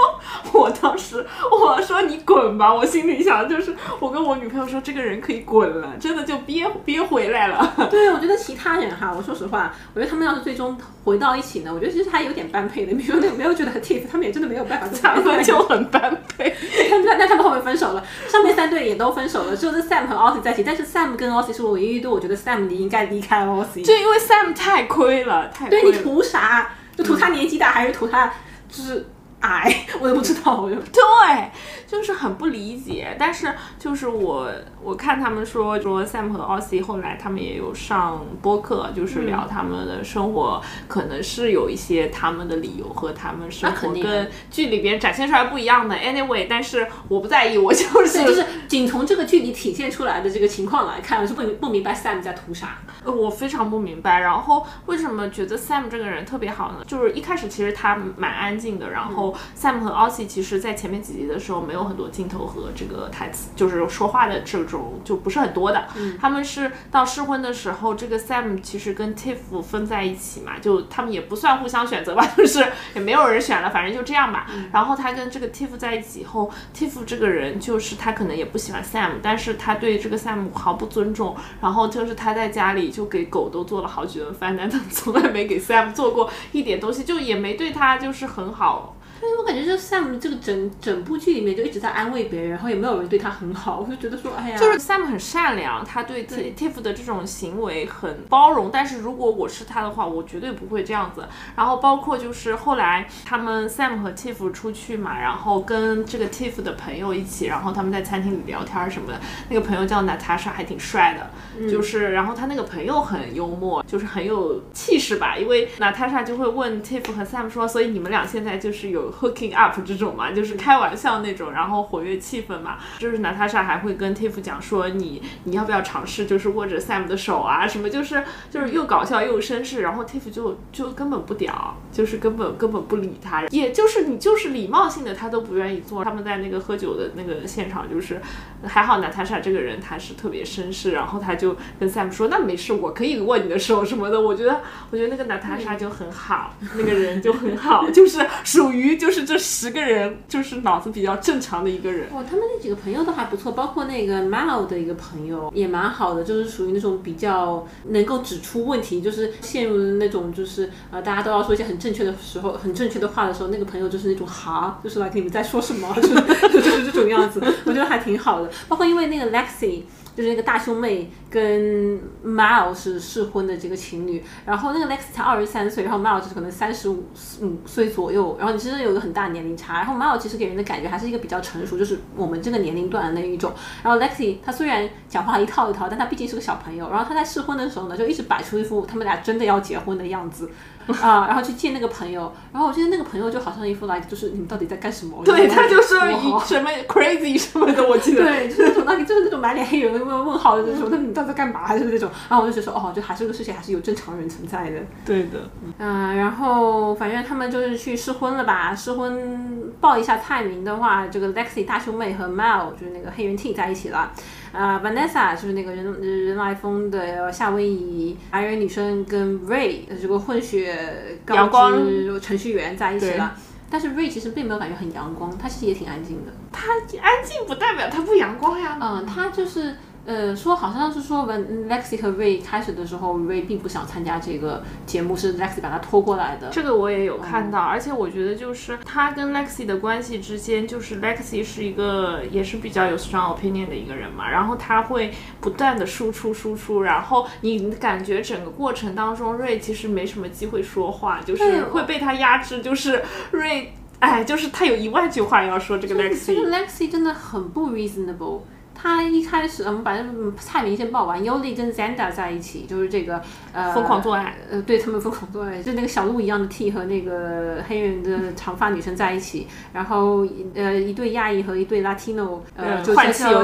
我当时我说你滚吧，我心里想就是我跟我女朋友说这个人可以滚了，真的就憋憋回来了。对，我觉得其他人哈，我说实话，我觉得他们要是最终回到一起呢，我觉得其实还有点般配的。没有那没有觉得 Tiff，他们也真的没有办法他们就很般配。但但但他们后面分手了，上面三对也都分手了，只有这 Sam 和 Aussie 在一起。但是 Sam 跟 Aussie 是我唯一一对我觉得 Sam 你应该离开 Aussie。就因为 Sam 太亏了，太亏对你。图啥？就图他年纪大，还是图他就是矮？我都不知道，我就对，就是很不理解。但是就是我我看他们说说 Sam 和 Aussie 后来他们也有上播客，就是嗯聊他们的生活，可能是有一些他们的理由和他们生那肯定活跟剧里边展现出来不一样的。Anyway，但是我不在意，我就是，就是仅从这个剧里体现出来的这个情况来看，我是不不明白 Sam 在图啥。呃我非常不明白，然后为什么觉得 Sam 这个人特别好呢？就是一开始其实他蛮安静的，然后后 Sam 和 Aussie 其实在前面几集的时候没有很多镜头和这个台词，就是说话的这种就不是很多的。他们是到试婚的时候，这个 Sam 其实跟 Tiff 分在一起嘛，就他们也不算互相选择吧，就是也没有人选了，反正就这样吧。然后他跟这个 Tiff 在一起以后，Tiff 这个人就是他可能也不喜欢 Sam，但是他对这个 Sam 毫不尊重。然后就是他在家里就给狗都做了好几顿饭，但他从来没给 Sam 做过一点东西，就也没对他就是很好。对，我感觉就 Sam 这个整整部剧里面就一直在安慰别人，然后也没有人对他很好，我就觉得说，哎呀，就是 Sam 很善良，他对 T Tiff 的这种行为很包容。但是如果我是他的话，我绝对不会这样子。然后包括就是后来他们 Sam 和 Tiff 出去嘛，然后跟这个 Tiff 的朋友一起，然后他们在餐厅里聊天什么的。那个朋友叫 Natasha，还挺帅的，就是然后他那个朋友很幽默，就是很有气势吧。因为 Natasha 就会问 Tiff 和 Sam 说，所以你们俩现在就是有。Hooking up 这种嘛，就是开玩笑那种，然后活跃气氛嘛。就是娜塔莎还会跟 Tiff 讲说，你你要不要尝试，就是握着 Sam 的手啊，什么就是就是又搞笑又绅士。然后 Tiff 就就根本不屌，就是根本根本不理他，也就是你就是礼貌性的他都不愿意做。他们在那个喝酒的那个现场，就是还好娜塔莎这个人他是特别绅士，然后他就跟 Sam 说，那没事，我可以握你的手什么的。我觉得我觉得那个娜塔莎就很好，那个人就很好，就是属于。就是这十个人，就是脑子比较正常的一个人。哦，他们那几个朋友都还不错，包括那个 Mal 的一个朋友也蛮好的，就是属于那种比较能够指出问题，就是陷入那种就是呃大家都要说一些很正确的时候，很正确的话的时候，那个朋友就是那种哈，就是来你们在说什么，就是就是这种样子，我觉得还挺好的。包括因为那个 Lexi。就是那个大胸妹跟 Mal 是试婚的这个情侣，然后那个 Lex 才二十三岁，然后 Mal 就是可能三十五五岁左右，然后其实有一个很大年龄差，然后 Mal 其实给人的感觉还是一个比较成熟，就是我们这个年龄段的那一种，然后 Lexi 他虽然讲话一套一套，但他毕竟是个小朋友，然后他在试婚的时候呢，就一直摆出一副他们俩真的要结婚的样子。啊，然后去见那个朋友，然后我记得那个朋友就好像一副来，就是你们到底在干什么？对他就说什么 crazy 什么的，我记得。对，就是那种那里就是那种满脸黑人问问号的那种，那你到底在干嘛？就是那种，然后我就觉得说，哦，就还是这个事情还是有正常人存在的。对的。嗯，然后反正他们就是去试婚了吧？试婚报一下菜名的话，这个 Lexi 大胸妹和 Mal 就是那个黑人 T 在一起了。啊，Vanessa 就是那个人人来疯的夏威夷白人女生，跟 Ray 这个混血高知程序员在一起了。但是 Ray 其实并没有感觉很阳光，他其实也挺安静的。他安静不代表他不阳光呀。嗯，他就是。呃，说好像是说文 Lexi 和 Ray 开始的时候，Ray 并不想参加这个节目，是 Lexi 把他拖过来的。这个我也有看到，而且我觉得就是他跟 Lexi 的关系之间，就是 Lexi 是一个也是比较有 strong opinion 的一个人嘛，然后他会不断的输出输出，然后你感觉整个过程当中，Ray 其实没什么机会说话，就是会被他压制，就是 Ray，哎，就是他有一万句话要说这个 Lexi。这个 Lexi 真的很不 reasonable。他一开始，我们把蔡明先报完。Yoli 跟 Zanda 在一起，就是这个呃疯狂做爱，呃对他们疯狂做爱，就那个小鹿一样的 T 和那个黑人的长发女生在一起，然后呃一对亚裔和一对 Latino 呃就换交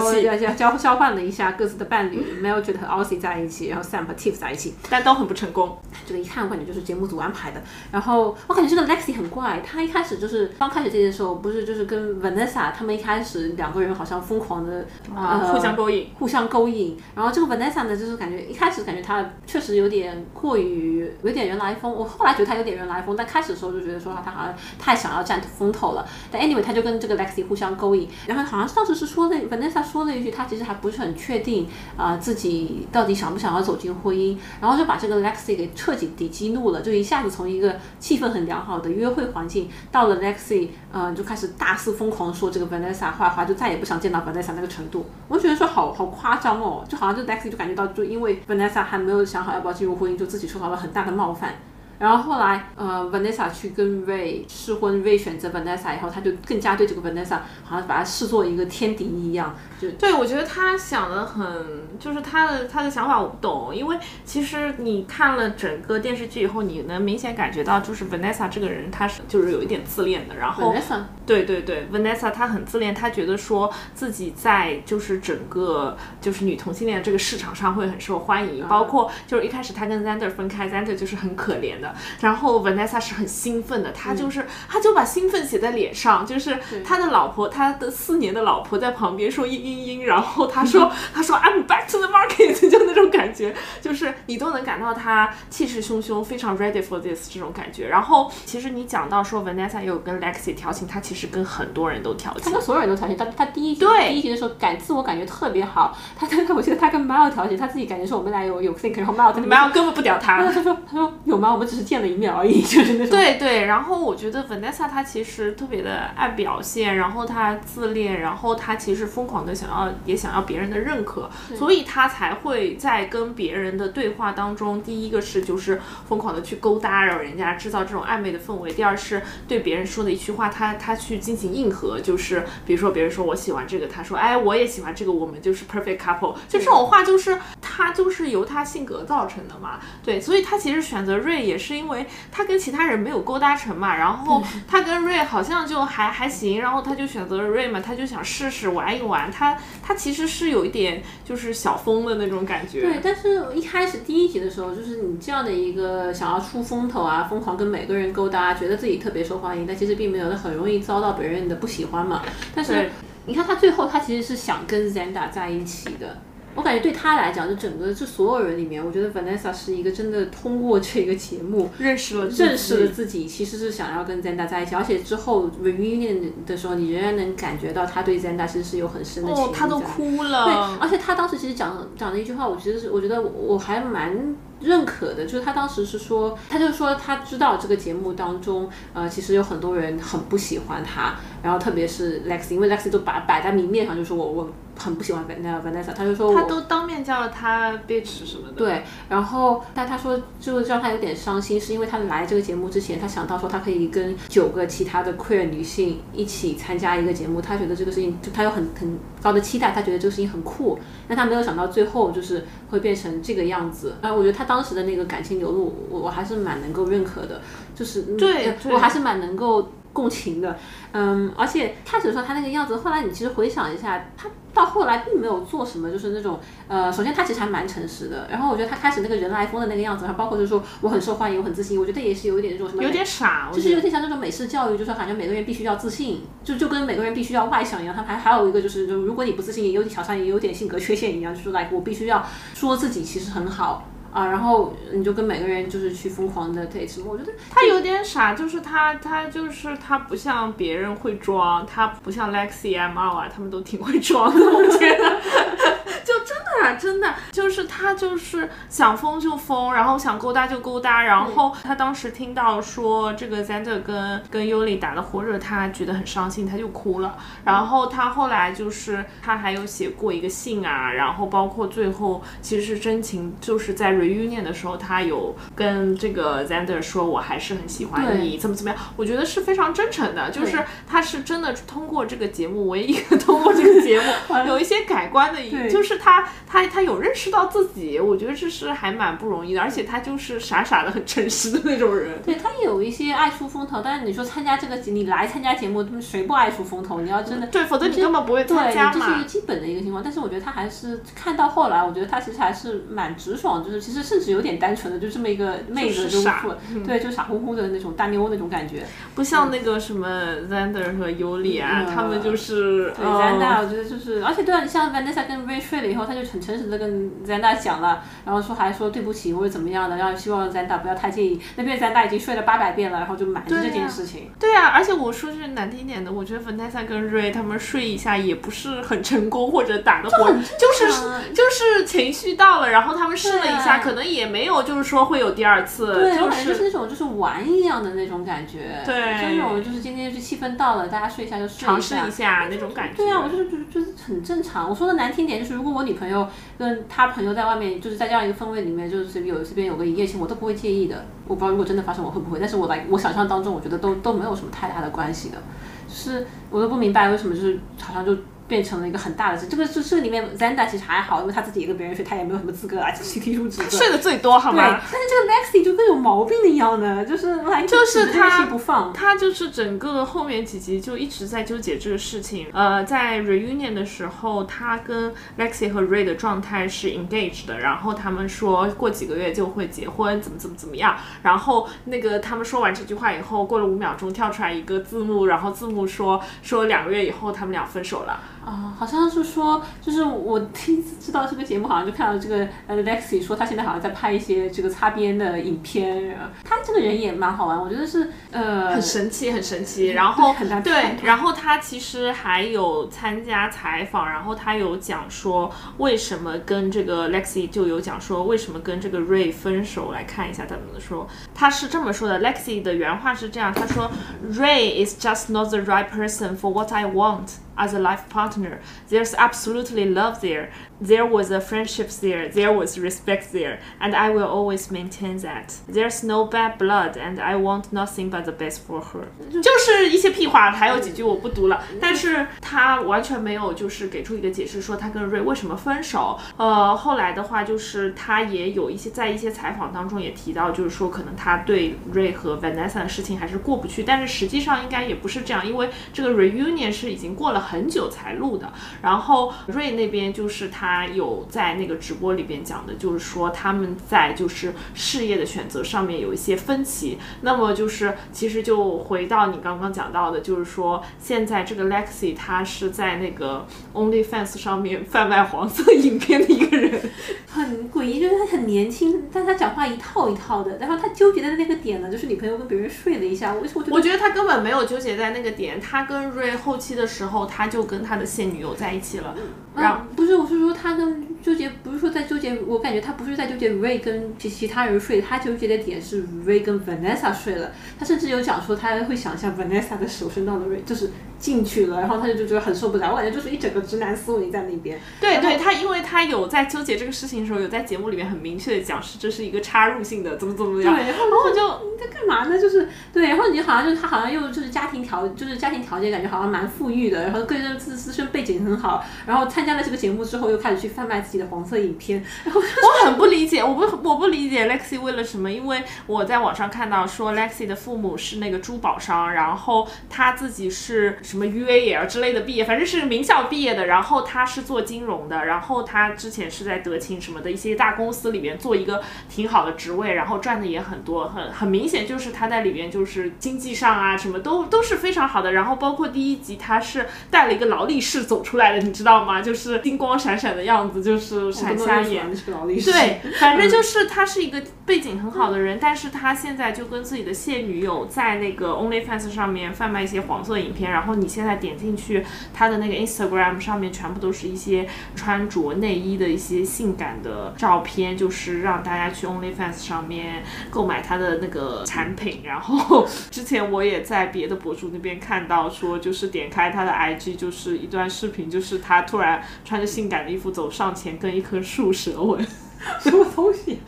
交交换了一下各自的伴侣，Mildred 和 Aussie 在一起，然后 Sam 和 Tiff 在一起，但都很不成功。这个一看我感觉就是节目组安排的。然后我感觉这个 Lexi 很怪，他一开始就是刚开始这些时候，不是就是跟 Vanessa 他们一开始两个人好像疯狂的。互相勾引，互相勾引。然后这个 Vanessa 呢，就是感觉一开始感觉她确实有点过于有点人来疯。我后来觉得她有点人来疯，但开始的时候就觉得说她好像太想要占风头了。但 anyway，她就跟这个 Lexi 互相勾引。然后好像当时是说的 Vanessa 说了一句，她其实还不是很确定啊自己到底想不想要走进婚姻。然后就把这个 Lexi 给彻底地激怒了，就一下子从一个气氛很良好的约会环境，到了 Lexi，嗯，就开始大肆疯狂说这个 Vanessa 坏话，就再也不想见到 Vanessa 那个程度。我觉得。说好好夸张哦，就好像就 Lexi 就感觉到，就因为 Vanessa 还没有想好要不要进入婚姻，就自己受到了很大的冒犯。然后后来，呃，Vanessa 去跟 Ray 试婚，Ray 选择 Vanessa 以后，他就更加对这个 Vanessa 好像把他视作一个天敌一样。就对我觉得他想的很，就是他的他的想法我不懂，因为其实你看了整个电视剧以后，你能明显感觉到，就是 Vanessa 这个人他是就是有一点自恋的。然后 Vanessa 对对对，Vanessa 她很自恋，她觉得说自己在就是整个就是女同性恋这个市场上会很受欢迎，包括就是一开始她跟 Zander 分开，Zander 就是很可怜的。的。然后 Vanessa 是很兴奋的，他就是他就把兴奋写在脸上，就是他的老婆，他的四年的老婆在旁边说嘤嘤嘤，然后他说 他说 I'm back to the market，就那种感觉，就是你都能感到他气势汹汹，非常 ready for this 这种感觉。然后其实你讲到说 Vanessa 有跟 Lexi 调情，他其实跟很多人都调情他。跟所有人都调情，他他第一集对第一集的时候感自我感觉特别好，他他他我记得他跟 Mile 调情，他自己感觉说我们俩有有 think，然后没有，根本不屌他。他说他说有吗？我们只是见了一面而已，就是那种。对对，然后我觉得 Vanessa 她其实特别的爱表现，然后她自恋，然后她其实疯狂的想要也想要别人的认可，所以她才会在跟别人的对话当中，第一个是就是疯狂的去勾搭，然后人家制造这种暧昧的氛围；第二是对别人说的一句话，她她去进行硬核，就是比如说别人说我喜欢这个，她说哎我也喜欢这个，我们就是 perfect couple，就这种话就是她就是由她性格造成的嘛，对，所以她其实选择瑞也是因为他跟其他人没有勾搭成嘛，然后他跟瑞好像就还还行，然后他就选择了瑞嘛，他就想试试玩一玩，他他其实是有一点就是小疯的那种感觉，对，但是一开始第一集的时候，就是你这样的一个想要出风头啊，疯狂跟每个人勾搭，觉得自己特别受欢迎，但其实并没有，那很容易遭到别人的不喜欢嘛。但是你看他最后，他其实是想跟 Zenda 在一起的。我感觉对他来讲，就整个这所有人里面，我觉得 Vanessa 是一个真的通过这个节目认识了认识了自己，其实是想要跟 Zenda 在一起，而且之后 reunion 的时候，你仍然能感觉到他对 Zenda 其实是有很深的情谊，哦他都哭了。对，而且他当时其实讲讲了一句话，我其实是我觉得我还蛮认可的，就是他当时是说，他就说他知道这个节目当中，呃，其实有很多人很不喜欢他，然后特别是 Lex，因为 Lex 都摆摆在明面上，就说我我很不喜欢 Van Vanessa，他就说他都当面叫了她 bitch 什么的，对，然后但他说就让他有点伤心，是因为他来这个节目之前，他想到说他可以跟九个其他的 queer 女性一起参加一个节目，他觉得这个事情就他有很很高的期待，他觉得这个事情很酷，但他没有想到最后就是会变成这个样子。啊，我觉得他当时的那个感情流露，我我还是蛮能够认可的，就是对我还是蛮能够。共情的，嗯，而且开始的时候他那个样子，后来你其实回想一下，他到后来并没有做什么，就是那种，呃，首先他其实还蛮诚实的，然后我觉得他开始那个人来疯的那个样子，还包括就是说我很受欢迎，我很自信，我觉得也是有一点那种什么，有点傻，就是有点像那种美式教育，就是好像每个人必须要自信，就就跟每个人必须要外向一样。他还还有一个就是，就如果你不自信，也有点好像也有点性格缺陷一样，就是 like 我必须要说自己其实很好啊，然后你就跟每个人就是去疯狂的 date 什么，我觉得他有点傻，就是他他就是他不像别人会装，他不像 Lexi M 二啊，他们都挺会装的，我觉得。的啊，真的就是他就是想疯就疯，然后想勾搭就勾搭，然后他当时听到说这个 Zander 跟跟 Yuli 打的火热，他觉得很伤心，他就哭了。然后他后来就是他还有写过一个信啊，然后包括最后其实真情，就是在 reunion 的时候，他有跟这个 Zander 说我还是很喜欢你，怎么怎么样，我觉得是非常真诚的，就是他是真的通过这个节目，唯一一个通过这个节目 有一些改观的就是他他他有认识到自己，我觉得这是还蛮不容易的，而且他就是傻傻的很诚实的那种人。对他有一些爱出风头，但是你说参加这个节，你来参加节目，谁不爱出风头？你要真的对，否则你根本不会参，加嘛这是一个。基本的一个情况。但是我觉得他还是看到后来，我觉得他其实还是蛮直爽，就是其实甚至有点单纯的，就这么一个妹子就是傻对，就傻乎乎的那种大妞那种感觉。不像那个什么 Zander 和 Yuli 啊，嗯他们就是对嗯 Zanda，我觉得就是，而且对啊，你像 Vanessa 跟 Ray 睡了以后，他就很诚实的跟 Zanda 讲了，然后说还说对不起或者怎么样的，然后希望 Zanda 不要太介意。那边 Zanda 已经睡了八百遍了，然后就瞒着这件事情。对啊，而且我说句难听点的，我觉得 Vanessa 跟 Ray 他们睡一下也不是很成功，或者打的火，就是就是情绪到了，然后他们试了一下，可能也没有就是说会有第二次，对，就是那种就是玩一样的那种感觉，对就那种就是今天就气氛到了，大家睡一下就睡尝试一下那种感觉。对啊，我就是就是就是很正常。我说的难听点，就是如果我女朋友跟他朋友在外面，就是在这样一个氛围里面，就是有这边有个一夜情，我都不会介意的。我不知道如果真的发生我会不会，但是我来我想象当中，我觉得都都没有什么太大的关系的。就是我都不明白为什么就是好像就变成了一个很大的事。这个这这里面 Zanda 其实还好，因为他自己也跟别人睡，他也没有什么资格来提提出指责。睡的最多好对，吗？但是这个 Lexi 就跟有毛病的一样的，就是就是他不放。他就是整个后面几集就一直在纠结这个事情。呃，在 reunion 的时候，他跟 Lexi 和 Ray 的状态是 engaged 的，然后他们说过几个月就会结婚，怎么怎么怎么样。然后那个他们说完这句话以后，过了五秒钟跳出来一个字幕，然后字幕说说两个月以后他们俩分手了。啊，好像是说，就是我第一次知道这个节目，好像就看到这个呃 Lexi 说他现在好像在拍一些这个擦边的影片，呃他这个人也蛮好玩，我觉得是呃很神奇，很神奇。然后很难对，然后他其实还有参加采访，然后他有讲说为什么跟这个 Lexi 就有讲说为什么跟这个 Ray 分手。来看一下他怎么说，他是这么说的：Lexi 的原话是这样，他说：“Ray is just not the right person for what I want。” As a life partner, there's absolutely love there. There was a friendship there. There was respect there, and I will always maintain that. There's no bad blood, and I want nothing but the best for her. 就是一些屁话，还有几句我不读了。但是他完全没有就是给出一个解释，说他跟瑞为什么分手。呃，后来的话就是他也有一些在一些采访当中也提到，就是说可能他对瑞和 Vanessa 的事情还是过不去，但是实际上应该也不是这样，因为这个 reunion 是已经过了很久才录的。然后瑞那边就是他他有在那个直播里边讲的，就是说他们在就是事业的选择上面有一些分歧。那么就是其实就回到你刚刚讲到的，就是说现在这个 Lexi 他是在那个 OnlyFans 上面 贩卖黄色影片的一个人。很诡异，就是他很年轻，但他讲话一套一套的，然后他纠结的那个点呢，就是女朋友跟别人睡了一下，我我觉得我觉得他根本没有纠结在那个点，他跟 Ray 后期的时候，他就跟他的现女友在一起了。然后啊，不是，我是说他跟纠结，不是说在纠结，我感觉他不是在纠结 Ray 跟其其他人睡，他纠结的点是 Ray 跟 Vanessa 睡了，他甚至有讲说他会想象 Vanessa 的手伸到了 Ray，就是进去了，然后他就就觉得很受不了，我感觉就是一整个直男思维在那边。对对，他因为他有在纠结这个事情的时候，有在节目里面很明确的讲是这是一个插入性的，怎么怎么样。对，然后我就你在干嘛呢？就是对，然后你好像就是他好像又就是家庭条，就是家庭条件感觉好像蛮富裕的，然后个人自自身背景很好，然后参加了这个节目之后又开始去贩卖自己的黄色影片，然 后我很不理解，我不我不理解 Lexi 为了什么？因为我在网上看到说 Lexi 的父母是那个珠宝商，然后他自己是什么 UAL 之类的毕业，反正是名校毕业的，然后他是做金融的，然后他之前是在德勤什么的一些大公司里面做一个挺好的职位，然后赚的也很多，很很明显就是他在里面就是经济上啊什么都都是非常好的，然后包括第一集他是带了一个劳力士走出来的，你知道吗？就是金光闪闪的样子，就是闪瞎眼。对，反正就是他是一个背景很好的人，但是他现在就跟自己的现女友在那个 OnlyFans 上面贩卖一些黄色影片，然后你现在点进去他的那个 Instagram 上面，全部都是一些穿着内衣的一些性感的照片，就是让大家去 OnlyFans 上面购买他的那个产品。然后之前我也在别的博主那边看到说，就是点开他的 IG，就是一段视频，就是他突然穿着性感的衣服走上前跟一棵树舌吻。什么东西？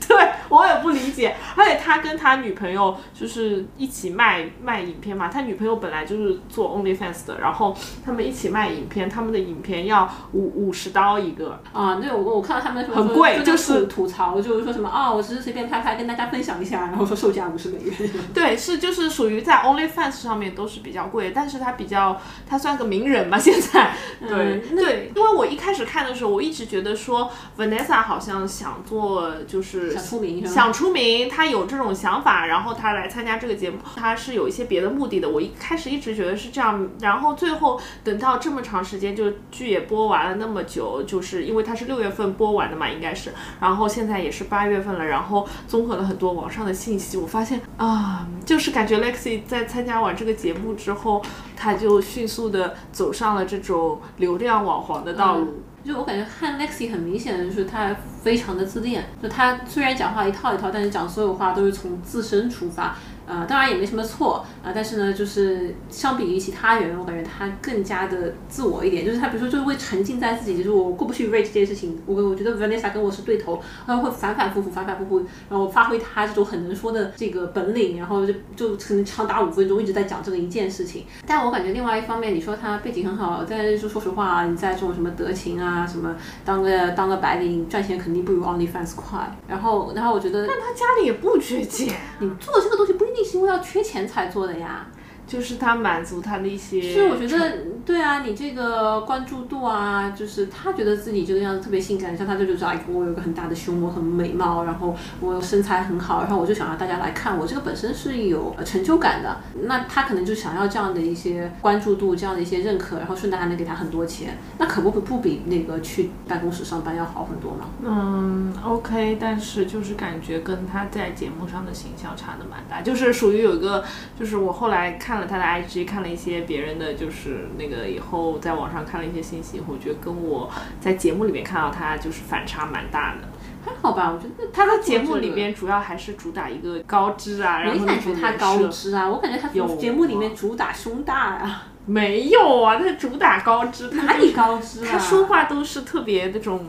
对我也不理解，而且他跟他女朋友就是一起卖卖影片嘛，他女朋友本来就是做 OnlyFans 的，然后他们一起卖影片，他们的影片要五五十刀一个，啊，对我我看到他们说很贵就就是吐吐槽，就是说什么啊，我只是随便拍拍跟大家分享一下，然后说售价五十美元。对，是就是属于在 OnlyFans 上面都是比较贵，但是他比较他算个名人嘛，现在对、嗯对，因为我一开始看的时候，我一直觉得说 Vanessa 好像想做就是想出名想出名，他有这种想法，然后他来参加这个节目，他是有一些别的目的的。我一开始一直觉得是这样，然后最后等到这么长时间，就剧也播完了那么久，就是因为他是六月份播完的嘛，应该是，然后现在也是八月份了，然后综合了很多网上的信息，我发现啊，就是感觉 Lexi 在参加完这个节目之后，他就迅速的走上了这种流量网红的道路。就我感觉看 Lexi 很明显的就是他非常的自恋，就他虽然讲话一套一套，但是讲所有话都是从自身出发。呃，当然也没什么错啊、但是呢，就是相比于其他人，我感觉他更加的自我一点，就是他比如说就是会沉浸在自己，就是我过不去 Ray 这件事情，我我觉得 Vanessa 跟我是对头，然后会反反复复反反复复，然后发挥他这种很能说的这个本领，然后就就可能长达五分钟一直在讲这个一件事情。但我感觉另外一方面，你说他背景很好，但是说说实话，你在这种什么德勤啊，什么当个当个白领赚钱肯定不如 OnlyFans 快。然后然后我觉得但他家里也不缺钱，你做这个东西不一定是因为要缺钱才做的呀。就是他满足他的一些。是我觉得，对啊，你这个关注度啊，就是他觉得自己这个样子特别性感，像他这就是哎，我有个很大的胸，我很美貌，然后我身材很好，然后我就想让大家来看我，这个本身是有呃成就感的。那他可能就想要这样的一些关注度，这样的一些认可，然后顺带还能给他很多钱，那可不不比那个去办公室上班要好很多吗？嗯，OK，但是就是感觉跟他在节目上的形象差的蛮大，就是属于有一个，就是我后来看了他的 IG，看了一些别人的，就是那个以后在网上看了一些信息以后，我觉得跟我在节目里面看到他就是反差蛮大的。还好吧，我觉得他在节目里面主要还是主打一个高知啊，然后没感觉他高知，啊，我感觉他有节目里面主打胸大呀、没有啊，他主打高知，他哪里高知啊？他说话都是特别那种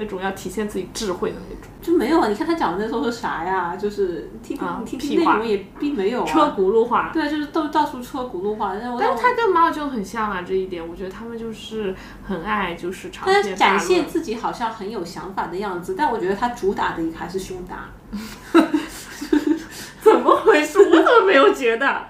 这种要体现自己智慧的那种。就没有啊？你看他讲的那时候是啥呀？就是听听、啊听屁话听内容也并没有啊。车轱辘话，对，就是到到处车轱辘话。但是他跟马尔就很像啊，这一点，我觉得他们就是很爱就是长但是篇大展现。自己好像很有想法的样子，但我觉得他主打的还是胸大，怎么回事？我怎么没有觉得？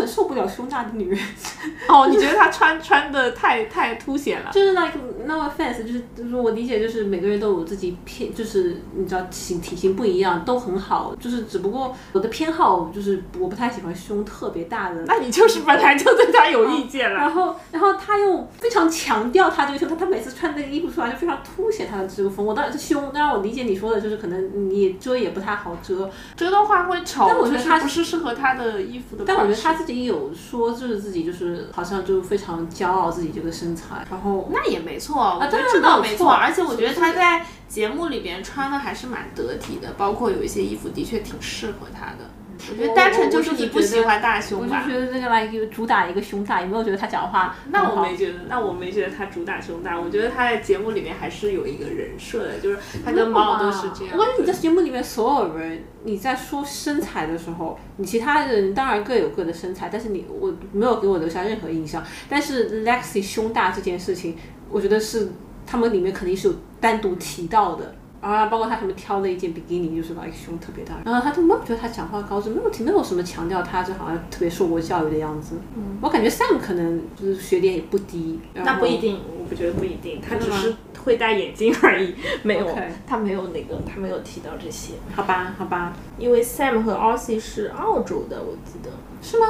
很受不了胸大的女人。哦，你觉得她穿穿的太太凸显了？就是 like no offense，就是就是我理解，就是每个人都有自己偏，就是你知道体体型不一样都很好，就是只不过我的偏好就是我不太喜欢胸特别大的。那你就是本来就对她有意见了。然后，然后他又非常强调他这个胸，他他每次穿那个衣服出来就非常凸显他的这个风。我当然是胸，当然我理解你说的就是可能你遮也不太好遮，遮的话会丑，但我觉得他就是不是适合他的衣服的。但我觉得他自己有说，就是自己就是好像就非常骄傲自己这个身材，然后那也没错，我觉当然得这倒没没错错，而且我觉得他在节目里边穿的还是蛮得体的，包括有一些衣服的确挺适合他的。我觉得单纯就是你不喜欢大胸我就？觉得这个来主打一个胸大，有没有觉得他讲话那？我没觉得，那我没觉得他主打胸大，我觉得他在节目里面还是有一个人设的，就是他跟猫都是这样我觉得你在。节目里面所有人，你在说身材的时候，你其他人当然各有各的身材，但是你我没有给我留下任何印象。但是 Lexi 胸大这件事情，我觉得是他们里面肯定是有单独提到的。啊，包括他什么挑了一件比基尼，就是把胸特别大，然后他都没有觉得他讲话高知，没有没有什么强调他就好像特别受过教育的样子。嗯，我感觉 Sam 可能就是学历也不低，那不一定，我不觉得不一定，他只是会戴眼镜而已，没有他没有那个，他没有提到这些。好吧，好吧，因为 Sam 和 Aussie 是澳洲的，我记得。是吗？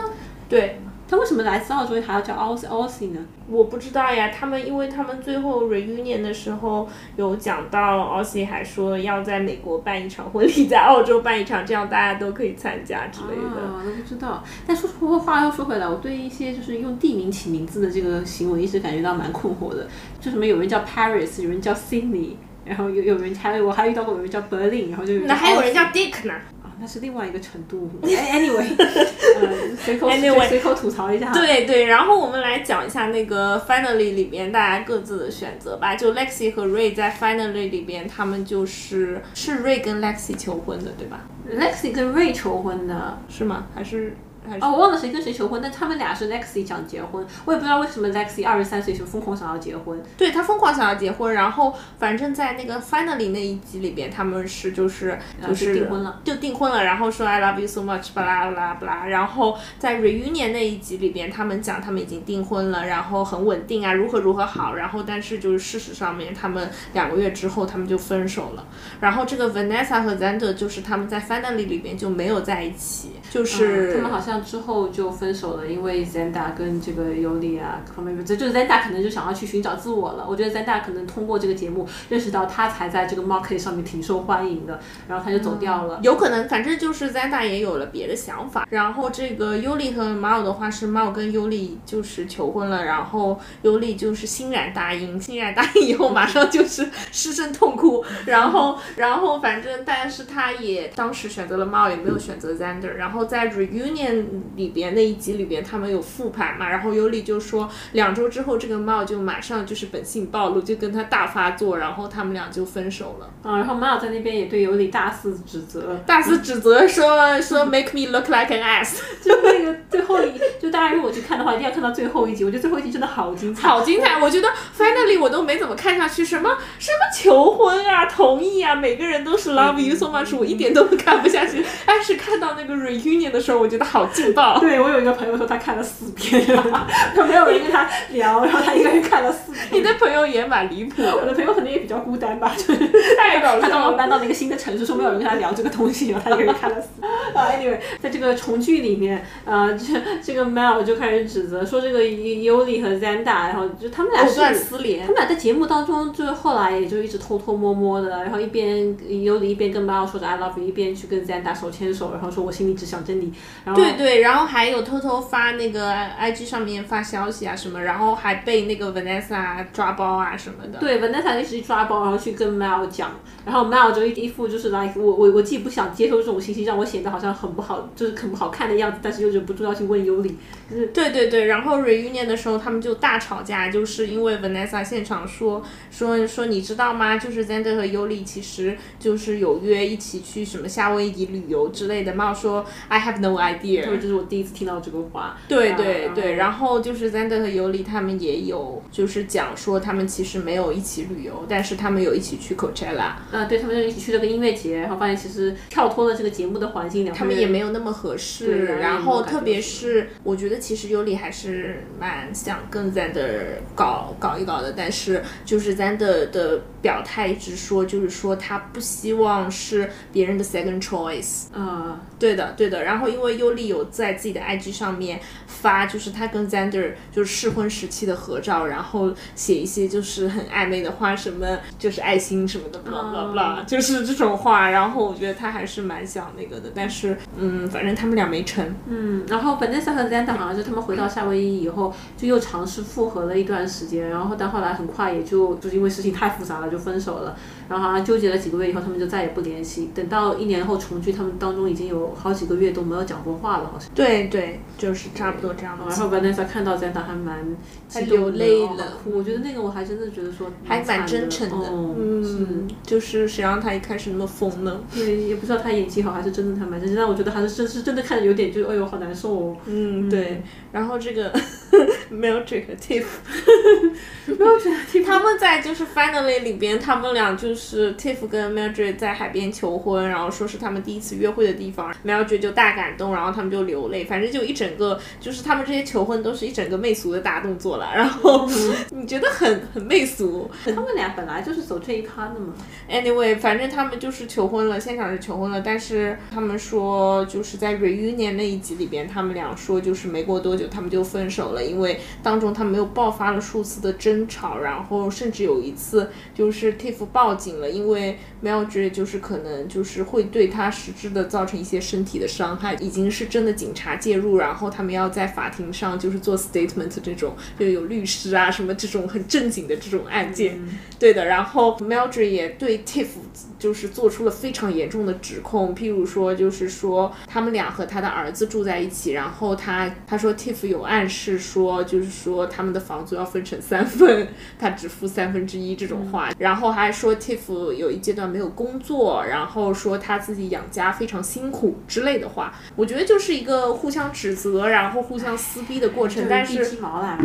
对，他为什么来自澳洲还要叫 Aussie Aussie 呢？我不知道呀，他们因为他们最后 reunion 的时候有讲到，Aussie 还说要在美国办一场婚礼，在澳洲办一场，这样大家都可以参加之类的。啊，都不知道。但说说话又说回来，我对一些就是用地名起名字的这个行为，一直感觉到蛮困惑的。就什么有人叫 Paris，有人叫 Sydney，然后有有人还有我还遇到过有人叫 Berlin，然后就那还有人叫 Dick 呢？啊，那是另外一个程度。Anyway，呃，随口 Anyway 随口吐槽一下。对对，然后我们来讲一下那个 Finally 里边大家各自的选择吧。就 Lexi 和 Ray 在 Finally 里边，他们就是是 Ray 跟 Lexi 求婚的，对吧？Lexi 跟 Ray 求婚的。是吗？还是还是？哦，我忘了谁跟谁求婚，但他们俩是 Lexi 想结婚，我也不知道为什么 Lexi 二十三岁就疯狂想要结婚。对他疯狂想要结婚，然后反正在那个 Finally 那一集里边，他们是就是就是订婚了，就订婚了，然后说 I love you so much，巴拉巴拉巴拉。然后在 Reunion 那一集里边，他们讲他们已经订婚了，然后很稳定啊，如何如何好。然后但是就是事实上面，他们两个月之后他们就分手了。然后这个 Vanessa 和 Zander 就是他们在 Finally 里边就没有在一起，就是、嗯他们好像像之后就分手了，因为 Zenda 跟这个尤里啊各方面，这就是 Zenda 可能就想要去寻找自我了。我觉得 Zenda 可能通过这个节目认识到他才在这个 market 上面挺受欢迎的，然后他就走掉了。有可能，反正就是 Zenda 也有了别的想法。然后这个尤里和 Mao 的话是 Mao 跟尤里就是求婚了，然后尤里就是欣然答应，欣然答应以后马上就是失声痛哭。然后，然后反正但是他也当时选择了 Mao，也没有选择 Zander。然后在 Reunion 里边那一集里边，他们有复盘嘛，然后尤里就说两周之后这个 Mao 就马上就是本性暴露，就跟他大发作，然后他们俩就分手了。啊，然后 Mao 在那边也对尤里大肆指责，大肆指责说说 Make me look like an ass。就那个最后一，就大家如果去看的话，一定要看到最后一集。我觉得最后一集真的好精彩，好精彩！我觉得 Finally 我都没怎么看下去，什么什么求婚啊、同意啊，每个人都是 Love you so much，我一点都看不下去。但是看到那个 Reunion 的时候，我觉得好劲爆。对我有一个朋友说他看了四遍，他没有人跟他聊，然后他一个人看了四遍。你的朋友也蛮离谱，我的朋友可能也比较孤单吧，就是太搞笑了。他刚刚搬到了一个新的城市，说没有人跟他聊这个东西，然后他一个人看了四遍。啊，anyway，在这个重聚里面，呃，这这个 Mel 就开始指责说这个 Yuli 和 Zanda，然后就他们俩藕断是丝连他们俩在节目当中，就是后来也就一直偷偷摸摸的，然后一边 Yuli 一边跟 Mel 说着 I love you，一边去跟 Zanda 手牵手，然后说我心里只想着你。然后对对，然后还有偷偷发那个 IG 上面发消息啊什么，然后还被那个 Vanessa 抓包啊什么的。对，Vanessa 一直抓包，然后去跟 Mel 讲，然后 Mel 就一一副就是 like 我我我既不想接受这种信息，让我显得好像很不好，就是很不好看的样子，但是又忍不住要去问尤里，就是对对对，然后 reunion 的时候他们就大吵架，就是因为 Vanessa 现场说说说你知道吗？就是 Zander 和尤里其实就是有约一起去什么夏威夷旅游之类的。，Mel 说 I have no idea。对，这是我第一次听到这个话。对啊对对，然后就是 Zander 和尤里他们也有就是讲说他们其实没有一起旅游，但是他们有一起去 Coachella，嗯，对他们就一起去了个音乐节，然后发现其实跳脱了这个节目的环境，两他们也没有那么合适。然后特别是我觉得其实尤里还是蛮想跟 Zander 搞搞一搞的，但是就是 Zander 的表态一直说，就是说他不希望是别人的 second choice。啊，对的，对的。然后因为尤里有在自己的 IG 上面发，就是他跟 Zander 就是试婚时期的合照，然后写一些就是很暧昧的话，什么就是爱心什么的，blah blah blah，、就是这种话。然后我觉得他还是蛮想那个的，但是嗯，反正他们俩没成。嗯，然后 Vanessa 和 Zander 好像是他们回到夏威夷以后，就又尝试复合了一段时间，然后但后来很快也就就是因为事情太复杂了就分手了，然后好像纠结了几个月以后，他们就再也不联系。等到一年后重聚，他们当中已经有好几个月都没有讲过话了，好像。对对，就是差不多这样的然后 Vanessa 看到还蛮还激动的流泪哦了哭我觉得那个我还真的觉得说还蛮真诚的。哦、嗯，就是谁让他一开始那么疯呢？是，对，也不知道他演技好还是真的他蛮真诚，但我觉得还是真是真的看着有点就哎呦好难受哦。嗯，对。然后这个觉得挺他们在就是 Finally 里边，他们俩就是 Tiff 跟 Mildred 在海边求婚，然后说是他们第一次约会的地方，Mildred 就大感动，然后他们就流泪，反正就一整个就是他们这些求婚都是一整个媚俗的大动作了，然后 你觉得很很媚俗，他们俩本来就是走这一趴的嘛。Anyway，反正他们就是求婚了，现场是求婚了，但是他们说就是在 reunion 那一集里边，他们俩说就是没过多久他们就分手了，因为当中他们又爆发了数次的争吵，然后甚至有一次就是 Tiff 报警醒了，因为 Mildred 就是可能就是会对他实质的造成一些身体的伤害，已经是真的警察介入，然后他们要在法庭上就是做 statement 这种，就有律师啊什么这种很正经的这种案件。对的，然后 Mildred 也对 Tiff 就是做出了非常严重的指控，譬如说，就是说他们俩和他的儿子住在一起，然后他他说 Tiff 有暗示说，就是说他们的房租要分成三份，他只付三分之一这种话，然后还说 Tiff 有一阶段没有工作，然后说他自己养家非常辛苦之类的话，我觉得就是一个互相指责，然后互相撕逼的过程，但是。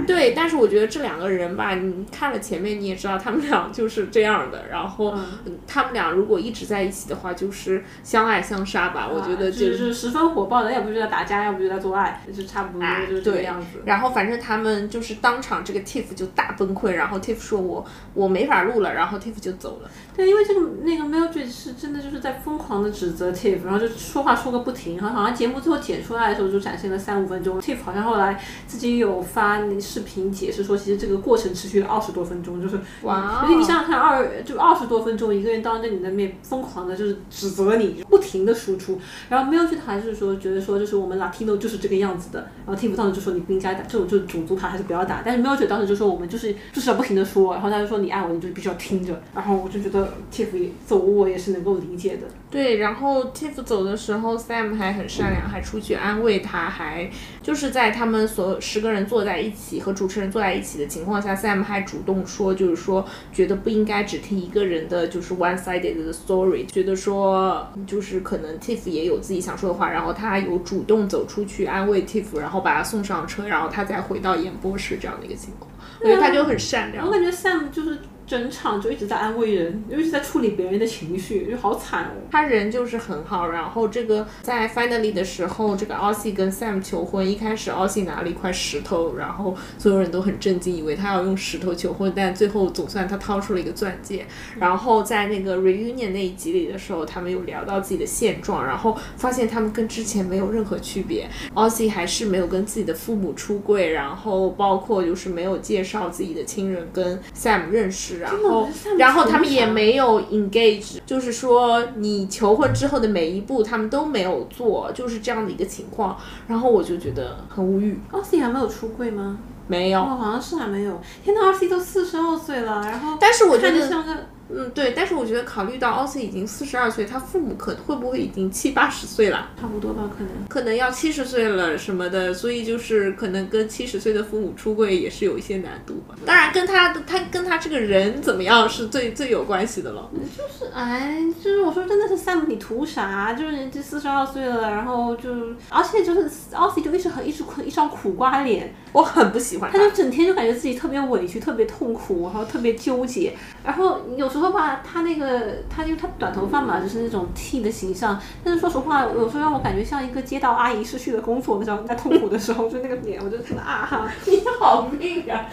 对，但是我觉得这两个人吧，你看了前面你也知道他们俩就是这样的，然后、嗯他们俩如果一直在一起的话，就是相爱相杀吧。我觉得就就是十分火爆的，要不就在打架，要不就在做爱，就差不多哎就是这个样子。然后反正他们就是当场这个 Tiff 就大崩溃，然后 Tiff 说我我没法录了，然后 Tiff 就走了。对，因为这个那那个 Mildred 是真的就是在疯狂的指责 Tiff，然后就说话说个不停，然后好像节目最后剪出来的时候就展现了三五分钟，Tiff 好像后来自己有发那视频解释说，其实这个过程持续了二十多分钟，就是哇而且你想想看，二就二十多分钟，一个人当着你的面疯狂的就是指责你，不停的输出，然后 Mildred 还是说觉得说就是我们 Latino 就是这个样子的，然后 Tiff 当时就说你不应该打这种就是种族牌还是不要打，但是 Mildred 当时就说我们就是就是要不停的说，然后他就说你爱我你就必须要听着，然后我就觉得 Tiff 走我也是能够理解的。对，然后 Tiff 走的时候，Sam 还很善良，还出去安慰他，还就是在他们所有十个人坐在一起和主持人坐在一起的情况下，Sam 还主动说，就是说觉得不应该只听一个人的就是 one sided 的 story，觉得说就是可能 Tiff 也有自己想说的话，然后他有主动走出去安慰 Tiff，然后把他送上车，然后他再回到演播室这样的一个情况，我觉得他就很善良我。感觉 Sam 就是整场就一直在安慰人，就一直在处理别人的情绪，就好惨哦。他人就是很好，然后这个在 finally 的时候，这个 Aussie 跟 Sam 求婚，一开始 Aussie 拿了一块石头，然后所有人都很震惊，以为他要用石头求婚，但最后总算他掏出了一个钻戒。然后在那个 reunion 那一集里的时候，他们有聊到自己的现状，然后发现他们跟之前没有任何区别。Aussie 还是没有跟自己的父母出柜，然后包括就是没有介绍自己的亲人跟 Sam 认识，然后然后他们也没有 engage，就是说你求婚之后的每一步他们都没有做，就是这样的一个情况。然后我就觉得很无语，Aussie 还没有出柜吗？没有。哦，好像是还没有。天呐，Aussie 都四十二岁了，然后但是我觉得像个嗯，对，但是我觉得考虑到奥斯已经四十二岁，他父母可会不会已经七八十岁了？差不多吧，可能。可能要七十岁了什么的，所以就是可能跟七十岁的父母出柜也是有一些难度吧。当然，跟他的他跟他这个人怎么样是最最有关系的了。就是哎，就是我说真的是 Sam，你图啥？就是人家四十二岁了，然后就，而且就是 Aussie 就一直很一直苦一张苦瓜脸，我很不喜欢他他就整天就感觉自己特别委屈、特别痛苦，然后特别纠结。然后有时候吧，他那个他因为他短头发嘛，就是那种 T 的形象。但是说实话，有时候让我感觉像一个街道阿姨失去了工作，你知道，在痛苦的时候，就那个脸，我就真的啊哈。你好命啊！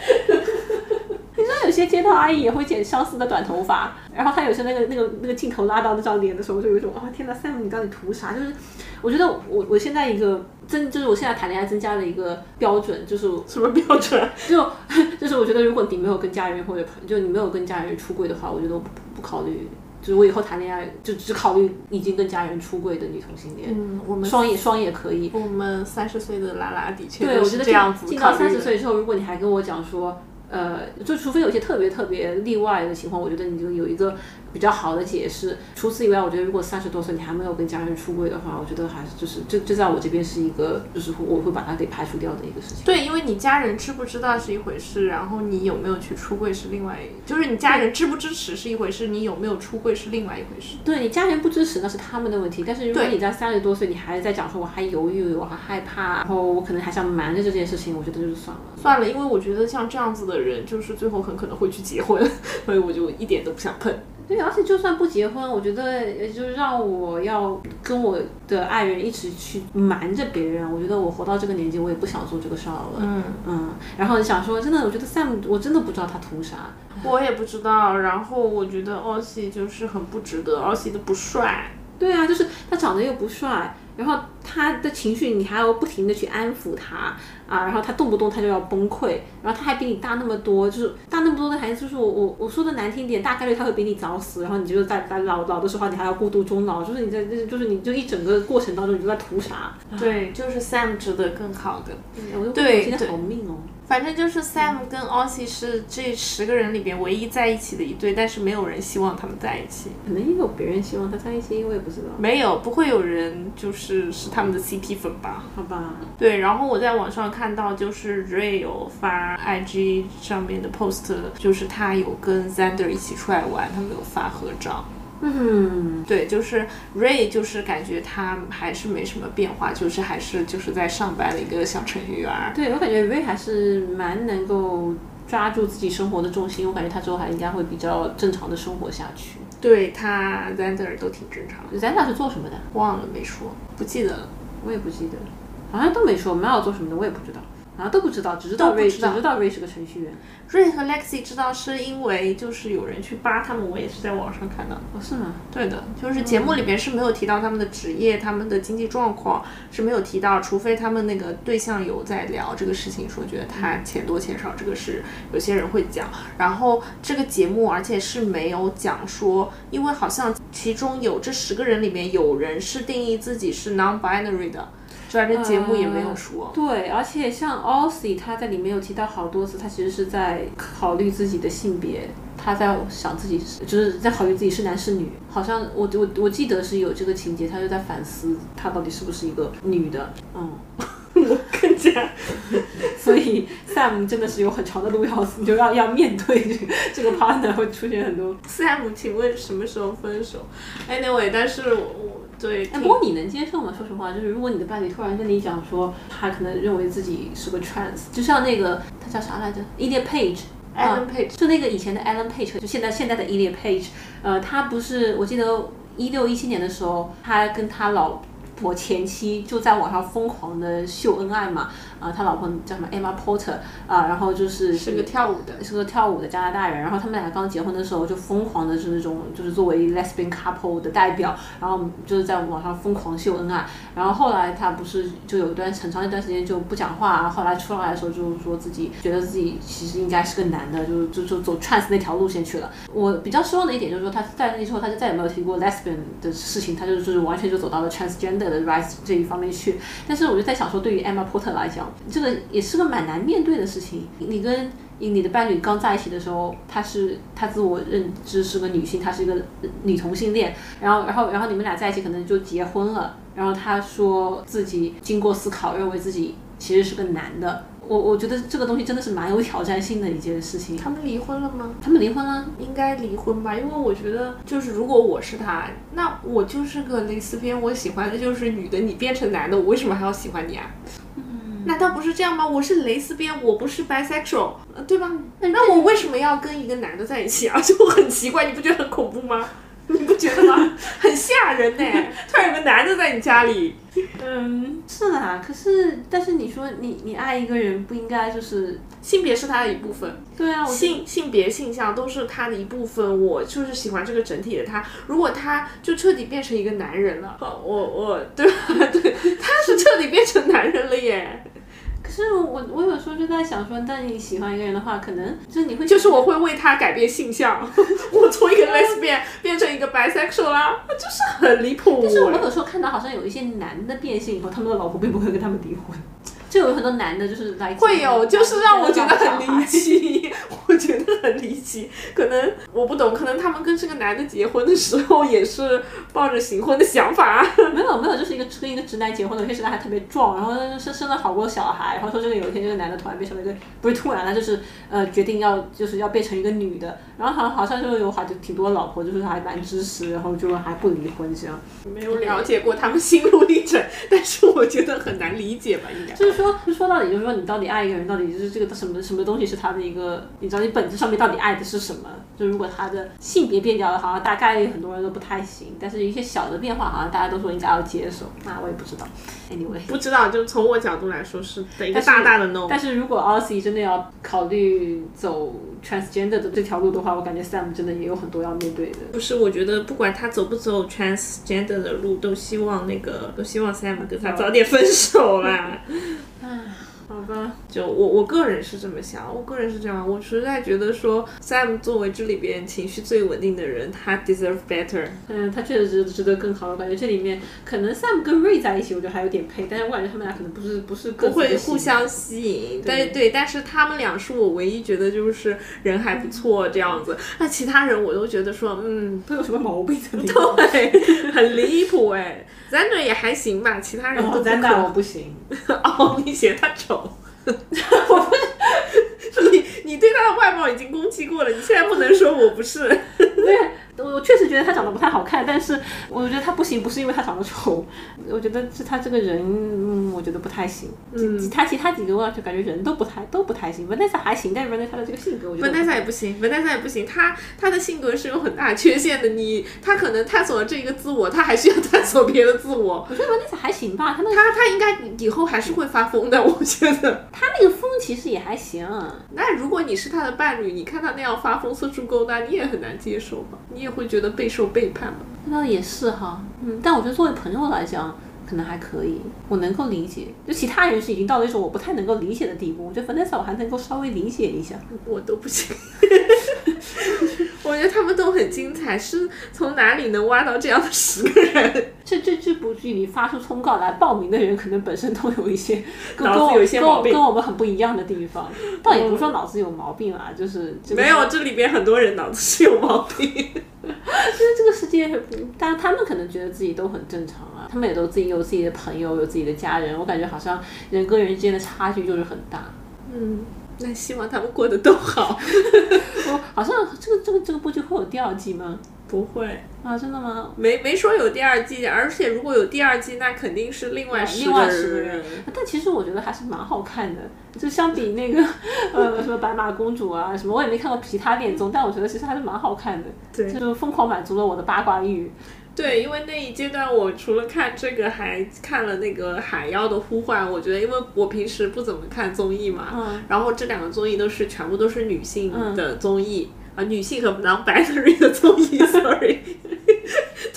你知道有些街道阿姨也会剪相似的短头发，然后她有时候那个那个那个镜头拉到那张脸的时候，就有一种啊天呐，Sam 你到底图啥？就是我觉得我我现在一个增就是我现在谈恋爱增加了一个标准，就是 什么标准？就就是我觉得如果你没有跟家人或者朋就你没有跟家人出柜的话，我觉得我不不考虑。就是我以后谈恋爱就只考虑已经跟家人出柜的女同性恋，嗯，我们双也双也可以。我们三十岁的拉拉的确对，都我觉得是这样子进到三。十岁之后，如果你还跟我讲说，呃，就除非有些特别特别例外的情况，我觉得你就有一个比较好的解释。除此以外，我觉得如果三十多岁你还没有跟家人出柜的话，我觉得还是就是这这在我这边是一个就是我会把它给排除掉的一个事情。对，因为你家人知不知道是一回事，然后你有没有去出柜是另外，就是你家人支不支持是一回事，你有没有出柜是另外一回事。对你家人不支持那是他们的问题，但是如果你在三十多岁，你还在讲说我还犹豫，我还害怕，然后我可能还想瞒着这件事情，我觉得就是算了。算了，因为我觉得像这样子的人，就是最后很可能会去结婚，所以我就一点都不想碰。对，而且就算不结婚，我觉得也就是让我要跟我的爱人一直去瞒着别人，我觉得我活到这个年纪，我也不想做这个事儿了。嗯，嗯，然后想说，真的，我觉得 Sam，我真的不知道他图啥。我也不知道。然后我觉得奥西就是很不值得，奥西的不帅。对啊，就是他长得又不帅，然后他的情绪你还要不停的去安抚他啊，然后他动不动他就要崩溃，然后他还比你大那么多，就是大那么多的孩子，就是我我我说的难听点，大概率他会比你早死，然后你就是在在老老的时候你还要孤独终老，就是你在就是你就一整个过程当中你就在图啥？对，就是 Sam 值得更好的。我就对我现在对好命哦。反正就是 Sam 跟 Aussie 是这十个人里边唯一在一起的一对，但是没有人希望他们在一起。可能也有别人希望他在一起，我也不知道。没有，不会有人就是是他们的 CP 粉吧？好吧，对，然后我在网上看到，就是 Ray 有发 IG 上面的 post，就是他有跟 Zander 一起出来玩，他们有发合照。嗯，对，就是 Ray，就是感觉他还是没什么变化，就是还是就是在上班的一个小程序员儿。对我感觉 Ray 还是蛮能够抓住自己生活的重心，我感觉他之后还应该会比较正常的生活下去。对他 Zander 都挺正常的，Zander 是做什么的？忘了没说，不记得了。我也不记得，好像都没说。马尔做什么的我也不知道。啊，都不知道，只知道都不 Ray，只知道 Ray 是个程序员。瑞和 Lexi 知道是因为就是有人去扒他们，我也是在网上看到的。哦，是吗？对的，就是节目里边是没有提到他们的职业、他们的经济状况是没有提到，除非他们那个对象有在聊这个事情，说觉得他钱多钱少，这个是有些人会讲。然后这个节目，而且是没有讲说，因为好像其中有这十个人里面有人是定义自己是 non-binary 的，虽然这节目也没有说。对，而且像 Aussie，他在里面有提到好多次，他其实是在考虑自己的性别，他在想自己是，就是在考虑自己是男是女。好像我我我记得是有这个情节，他就在反思他到底是不是一个女的。嗯，我更加 所以 Sam 真的是有很长的路要你，就要要面对这个这个 partner 会出现很多。Sam，请问什么时候分手？Anyway，但是我我对哎，不过你能接受吗？说实话，就是如果你的伴侣突然跟你讲说，他可能认为自己是个 trans，就像那个他叫啥来着，Elliot Page。Alan Page 就那个以前的 Alan Page，就现在现在的 Elliot Page，呃，他不是我记得一六一七年的时候，他跟他老婆前妻就在网上疯狂的秀恩爱嘛，啊、他老婆叫什么 Emma Porter 啊、然后就是是个跳舞的，是个跳舞的加拿大人，然后他们俩刚结婚的时候就疯狂的是那种就是作为 lesbian couple 的代表，然后就是在网上疯狂秀恩爱，然后后来他不是就有一段很长一段时间就不讲话，啊后后来出来的时候就是说自己觉得自己其实应该是个男的，就就就走 trans 那条路线去了。我比较失望的一点就是说他在那之后他就再也没有提过 lesbian 的事情，他就就是完全就走到了 transgender 的 rights 这一方面去。但是我就在想说，对于 Emma Porter 来讲，这个也是个蛮难面对的事情。你跟你的伴侣刚在一起的时候，他是他自我认知是个女性，她是一个女同性恋，然后然后然后你们俩在一起可能就结婚了，然后他说自己经过思考，认为自己其实是个男的。我我觉得这个东西真的是蛮有挑战性的一件事情。他们离婚了吗？他们离婚了，应该离婚吧，因为我觉得就是如果我是他，那我就是个蕾丝边，我喜欢的就是女的，你变成男的，我为什么还要喜欢你啊？难道不是这样吗？我是蕾丝边，我不是 bisexual，呃对吧？那我为什么要跟一个男的在一起啊？就很奇怪，你不觉得很恐怖吗？你不觉得吗？很吓人呢、突然有个男的在你家里，嗯，是啦。可是，但是你说你你爱一个人不应该就是性别是他的一部分，对啊，我性性别性向都是他的一部分，我就是喜欢这个整体的他。如果他就彻底变成一个男人了，呃我我对吧？对，他是彻底变成男人了耶。可是我我有时候就在想说，但你喜欢一个人的话，可能就是你会就是我会为他改变性向，我从一个 lesbian 变成一个 bisexual 啦，就是很离谱。但是我有时候看到好像有一些男的变性以后，他们的老婆并不会跟他们离婚，就有很多男的就是来会有，就是让我觉得很离。奇，我觉得很离奇。可能我不懂，可能他们跟这个男的结婚的时候也是抱着行婚的想法。没有没有，就是一个跟一个直男结婚的，有些直男还特别壮，然后生生了好多小孩，然后说这个有一天这个男的突然变成了一个，不是突然了，就是呃决定要就是要变成一个女的，然后好像好像就有好就挺多老婆，就是还蛮支持，然后就还不离婚这样。没有了解过他们心路历程，但是我觉得很难理解吧，应该。就是说，就说到底，就是说你到底爱一个人，到底就是这个什么什么东西是他的一个，你知道你本质上面到底爱的是什么？就如果他的性别变掉了，好像大概很多人都不太行，但是一些小的变化，好像大家都说应该要接受。那我也不知道，anyway。不知道，就从我角度来说是的一个大大的 no。但是如果 Aussie 真的要考虑走 transgender 的这条路的话，我感觉 Sam 真的也有很多要面对的。不是，我觉得不管他走不走 transgender 的路，都希望那个都希望 Sam 跟他早点分手啦。好吧，就我我个人是这么想，我个人是这样，我实在觉得说 Sam 作为这里边情绪最稳定的人，他 deserve better。嗯，他确实值值得更好。我感觉这里面可能 Sam 跟 Ray 在一起，我觉得还有点配，但是我感觉他们俩可能不是不是不会互相吸引，对对对，但是他们俩是我唯一觉得就是人还不错这样子，那其他人我都觉得说，嗯，都有什么毛病？对，很离谱哎。Zander 也还行吧，其他人不，Zander 我。不行。哦，你嫌他丑。你 你对他的外貌已经攻击过了，你现在不能说我不是。对我我确实觉得他长得不太好看，但是我觉得他不行，不是因为他长得丑，我觉得是他这个人，嗯，我觉得不太行。嗯，他其他几个我就感觉人都不太都不太行。文奈萨还行，但是文奈萨的这个性格，我觉得文奈萨也不行，文奈萨也不行。他他的性格是有很大缺陷的。你他可能探索了这一个自我，他还需要探索别的自我。我觉得文奈萨还行吧，他那他他应该以后还是会发疯的。我觉得他那个疯其实也还行。那如果你是他的伴侣，你看他那样发疯四处勾搭，你也很难接受吧？你也会觉得备受背叛吧？那倒也是哈，嗯，但我觉得作为朋友来讲，可能还可以，我能够理解。就其他人是已经到了一种我不太能够理解的地步，我觉得 Vanessa 我还能够稍微理解一下，我都不行。我觉得他们都很精彩，是从哪里能挖到这样的十个人？这这这部剧里发出通告来报名的人，可能本身都有一些脑子有一些毛病，跟我们很不一样的地方。倒也不是说脑子有毛病啊，就是没有这里边很多人脑子是有毛病。就是这个世界，但是他们可能觉得自己都很正常啊，他们也都自己有自己的朋友，有自己的家人。我感觉好像人跟人之间的差距就是很大。嗯。那希望他们过得都好。我好像这个这个这个部剧会有第二季吗？不会啊，真的吗？没没说有第二季，而且如果有第二季，那肯定是另外另外十个人。但其实我觉得还是蛮好看的，就相比那个 呃什么白马公主啊什么，我也没看过其他恋综，但我觉得其实还是蛮好看的。对，就疯狂满足了我的八卦欲。对，因为那一阶段我除了看这个，还看了那个《海妖的呼唤》。我觉得，因为我平时不怎么看综艺嘛，然后这两个综艺都是全部都是女性的综艺啊，女性和 non-binary 的综艺，sorry。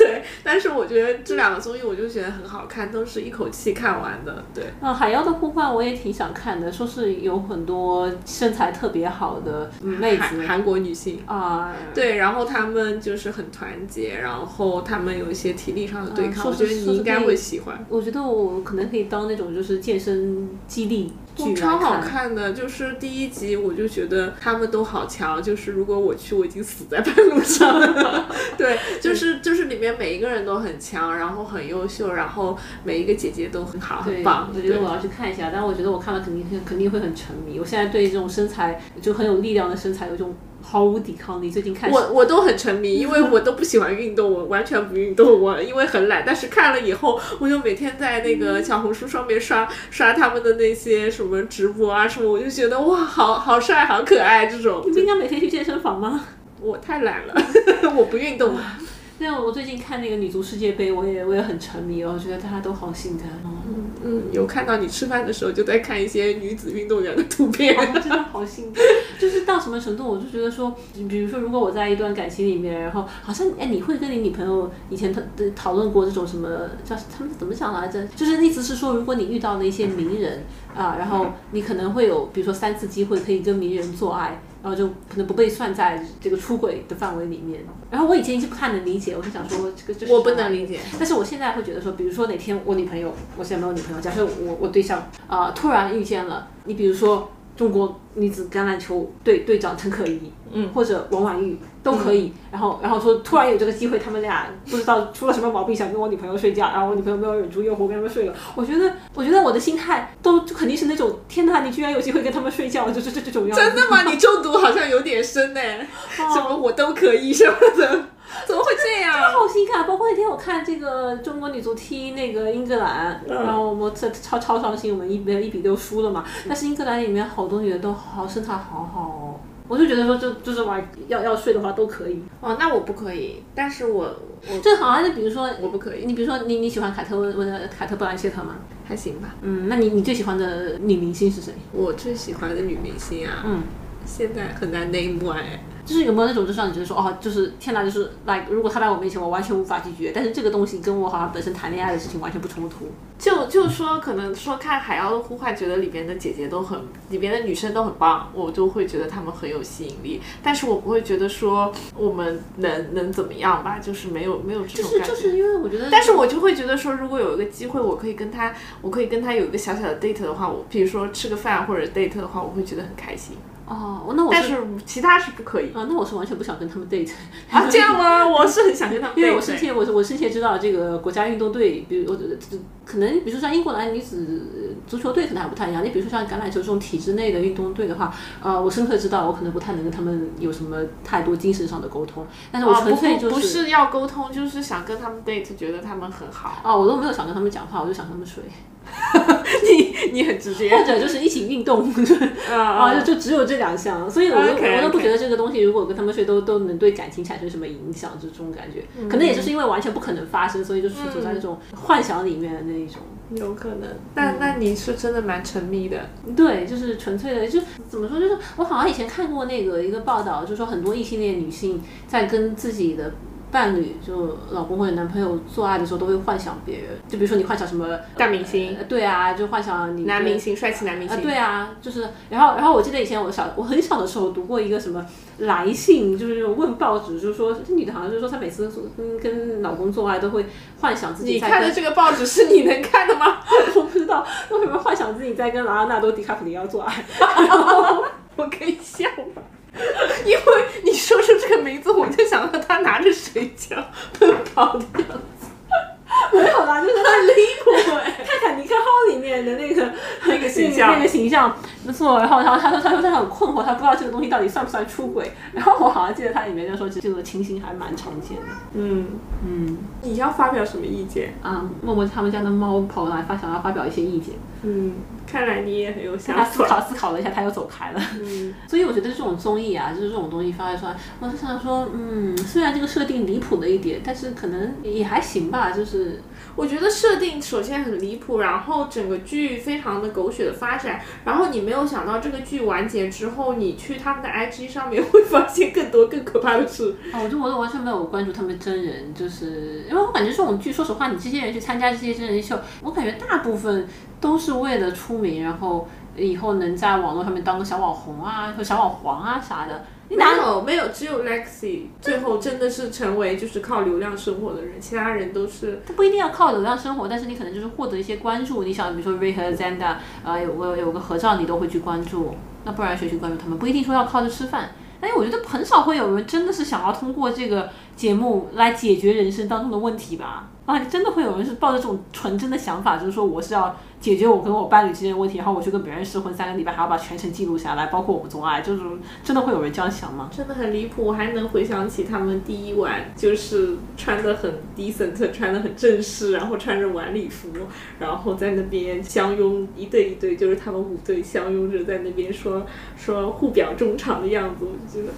对，但是我觉得这两个综艺我就觉得很好看，都是一口气看完的。对，啊，《海妖的呼唤》我也挺想看的，说是有很多身材特别好的妹子，韩国女性啊，对，然后她们就是很团结，然后她们有一些体力上的对抗，我觉得你应该会喜欢。我觉得我可能可以当那种就是健身激励。超好看的，就是第一集我就觉得他们都好强，就是如果我去，我已经死在半路上了。对，就是就是里面每一个人都很强，然后很优秀，然后每一个姐姐都很好，很棒。我觉得我要去看一下，但我觉得我看了肯定肯定会很沉迷。我现在对这种身材就很有力量的身材有一种。毫无抵抗力。最近看我我都很沉迷，因为 我都不喜欢运动，我完全不运动，我因为很懒。但是看了以后，我就每天在那个小红书上面刷刷他们的那些什么直播啊什么，我就觉得哇，好好帅，好可爱这种。你不应该每天去健身房吗？我太懒了，我不运动。那我最近看那个女足世界杯，我也我也很沉迷哦，我觉得大家都好性感哦。嗯嗯，有看到你吃饭的时候就在看一些女子运动员的图片，真的好性感。就是到什么程度，我就觉得说，比如说，如果我在一段感情里面，然后好像哎，你会跟你女朋友以前讨讨论过这种什么叫他们怎么讲来着？就是意思是说，如果你遇到了一些名人啊，然后你可能会有比如说三次机会可以跟名人做爱。然后就可能不被算在这个出轨的范围里面。然后我以前一直不太能理解，我就想说这个我不能理解。但是我现在会觉得说，比如说哪天我女朋友，我现在没有女朋友，假设我我对象啊突然遇见了，你比如说。中国女子橄榄球队队长陈可怡，嗯，或者王婉玉都可以。然后，然后说突然有这个机会，他们俩不知道出了什么毛病，想跟我女朋友睡觉，然后我女朋友没有忍住诱惑跟他们睡了。我觉得，我觉得我的心态都肯定是那种天哪，你居然有机会跟他们睡觉，就是这这种样子。真的吗？你中毒好像有点深呢。什么我都可以什么的。怎么会这样？好心看，包括那天我看这个中国女足踢那个英格兰，然后我这超超伤心，我们一比一比六输了嘛。但是英格兰里面好多女的都好身材好好哦，我就觉得说就就是玩要要睡的话都可以。哦，那我不可以，但是我我这好像就比如说我不可以，你比如说你你喜欢凯特温温凯特布兰切特吗？还行吧。嗯，那你你最喜欢的女明星是谁？我最喜欢的女明星啊，嗯，现在很难 name one。就是有没有那种，就让你觉得说，哦，就是天哪，就是 like，如果他在我面前，我完全无法拒绝。但是这个东西跟我好像本身谈恋爱的事情完全不冲突。就就说可能说看《海妖的呼唤》，觉得里边的姐姐都很，里边的女生都很棒，我就会觉得她们很有吸引力。但是我不会觉得说我们能能怎么样吧，就是没有没有这种感觉。就是就是因为我觉得，但是我就会觉得说，如果有一个机会，我可以跟他，我可以跟他有一个小小的 date 的话，我比如说吃个饭或者 date 的话，我会觉得很开心。哦，那我是但是其他是不可以啊，那我是完全不想跟他们 date。啊。这样吗？我是很想跟他们因为我深切，我我深切知道这个国家运动队，比如我可能，比如说像英国男女子足球队可能还不太一样。你比如说像橄榄球这种体制内的运动队的话，呃，我深刻知道我可能不太能跟他们有什么太多精神上的沟通。但是我纯粹就哦不不是要沟通，就是想跟他们 date，觉得他们很好。啊，我都没有想跟他们讲话，我就想跟他们睡，你你很直接或者就是一起运动。啊啊，就就只有这两项，所以我我都不觉得这个东西如果跟他们睡都都能对感情产生什么影响，就这种感觉，可能也就是因为完全不可能发生，所以就是处在那种幻想里面的那一种。有可能。那那你是真的蛮沉迷的。对，就是纯粹的，就怎么说，就是我好像以前看过那个一个报道，就说很多异性恋女性在跟自己的。伴侣就老公或者男朋友做爱的时候都会幻想别人，就比如说你幻想什么大明星呃对啊，就幻想你男明星，帅气男明啊，星。对啊，就是，然后，然后我记得以前我小我很小的时候读过一个什么来信，就是那种问报纸，就是说这女的好像就是说她每次跟跟老公做爱都会幻想自己你在看的这个报纸是你能看的吗？我不知道为什么幻想自己在跟莱昂纳多·迪卡普里奥做爱，我可以笑吗？因为你说出这个名字，我就想到他拿着水枪奔跑的样子。没有啦，就是很离谱哎！泰坦尼克号里面的那个那个形象那个形象，没错。然后，然后他说，他说他很困惑，他不知道这个东西到底算不算出轨。然后我好像记得他里面就说，这个情形还蛮常见的。嗯，嗯你要发表什么意见？啊，默默他们家的猫跑来发想要发表一些意见，嗯，看来你也很有想 法。思考思考了一下，他又走开了。嗯，所以我觉得这种综艺啊，就是这种东西发出来，我就想说，嗯，虽然这个设定离谱了一点，但是可能也还行吧，就是我觉得设定首先很离谱，然后整个剧非常的狗血的发展，然后你没有想到这个剧完结之后，你去他们的 IG 上面会发现更多更可怕的事。啊，我就我都完全没有关注他们真人，就是因为我感觉这种剧，说实话，你这些人去参加这些真人秀，我感觉大部分都是为了出名，然后以后能在网络上面当个小网红啊，或小网黄啊啥的。你没哪有没有，只有 Lexi 最后真的是成为就是靠流量生活的人，其他人都是他不一定要靠流量生活，但是你可能就是获得一些关注。你想，比如说 Ray 和 Zanda，呃，有个有个合照，你都会去关注。那不然谁去关注他们？不一定说要靠着吃饭。但是我觉得很少会有人真的是想要通过这个节目来解决人生当中的问题吧？啊，真的会有人是抱着这种纯真的想法，就是说我是要解决我跟我伴侣之间的问题，然后我去跟别人试婚三个礼拜，还要把全程记录下来，包括我们做爱，就是真的会有人这样想吗？真的很离谱。我还能回想起他们第一晚就是穿的很 decent，穿的很正式，然后穿着晚礼服，然后在那边相拥一对一对，就是他们五对相拥着在那边说 说互表衷肠的样子，我就觉得。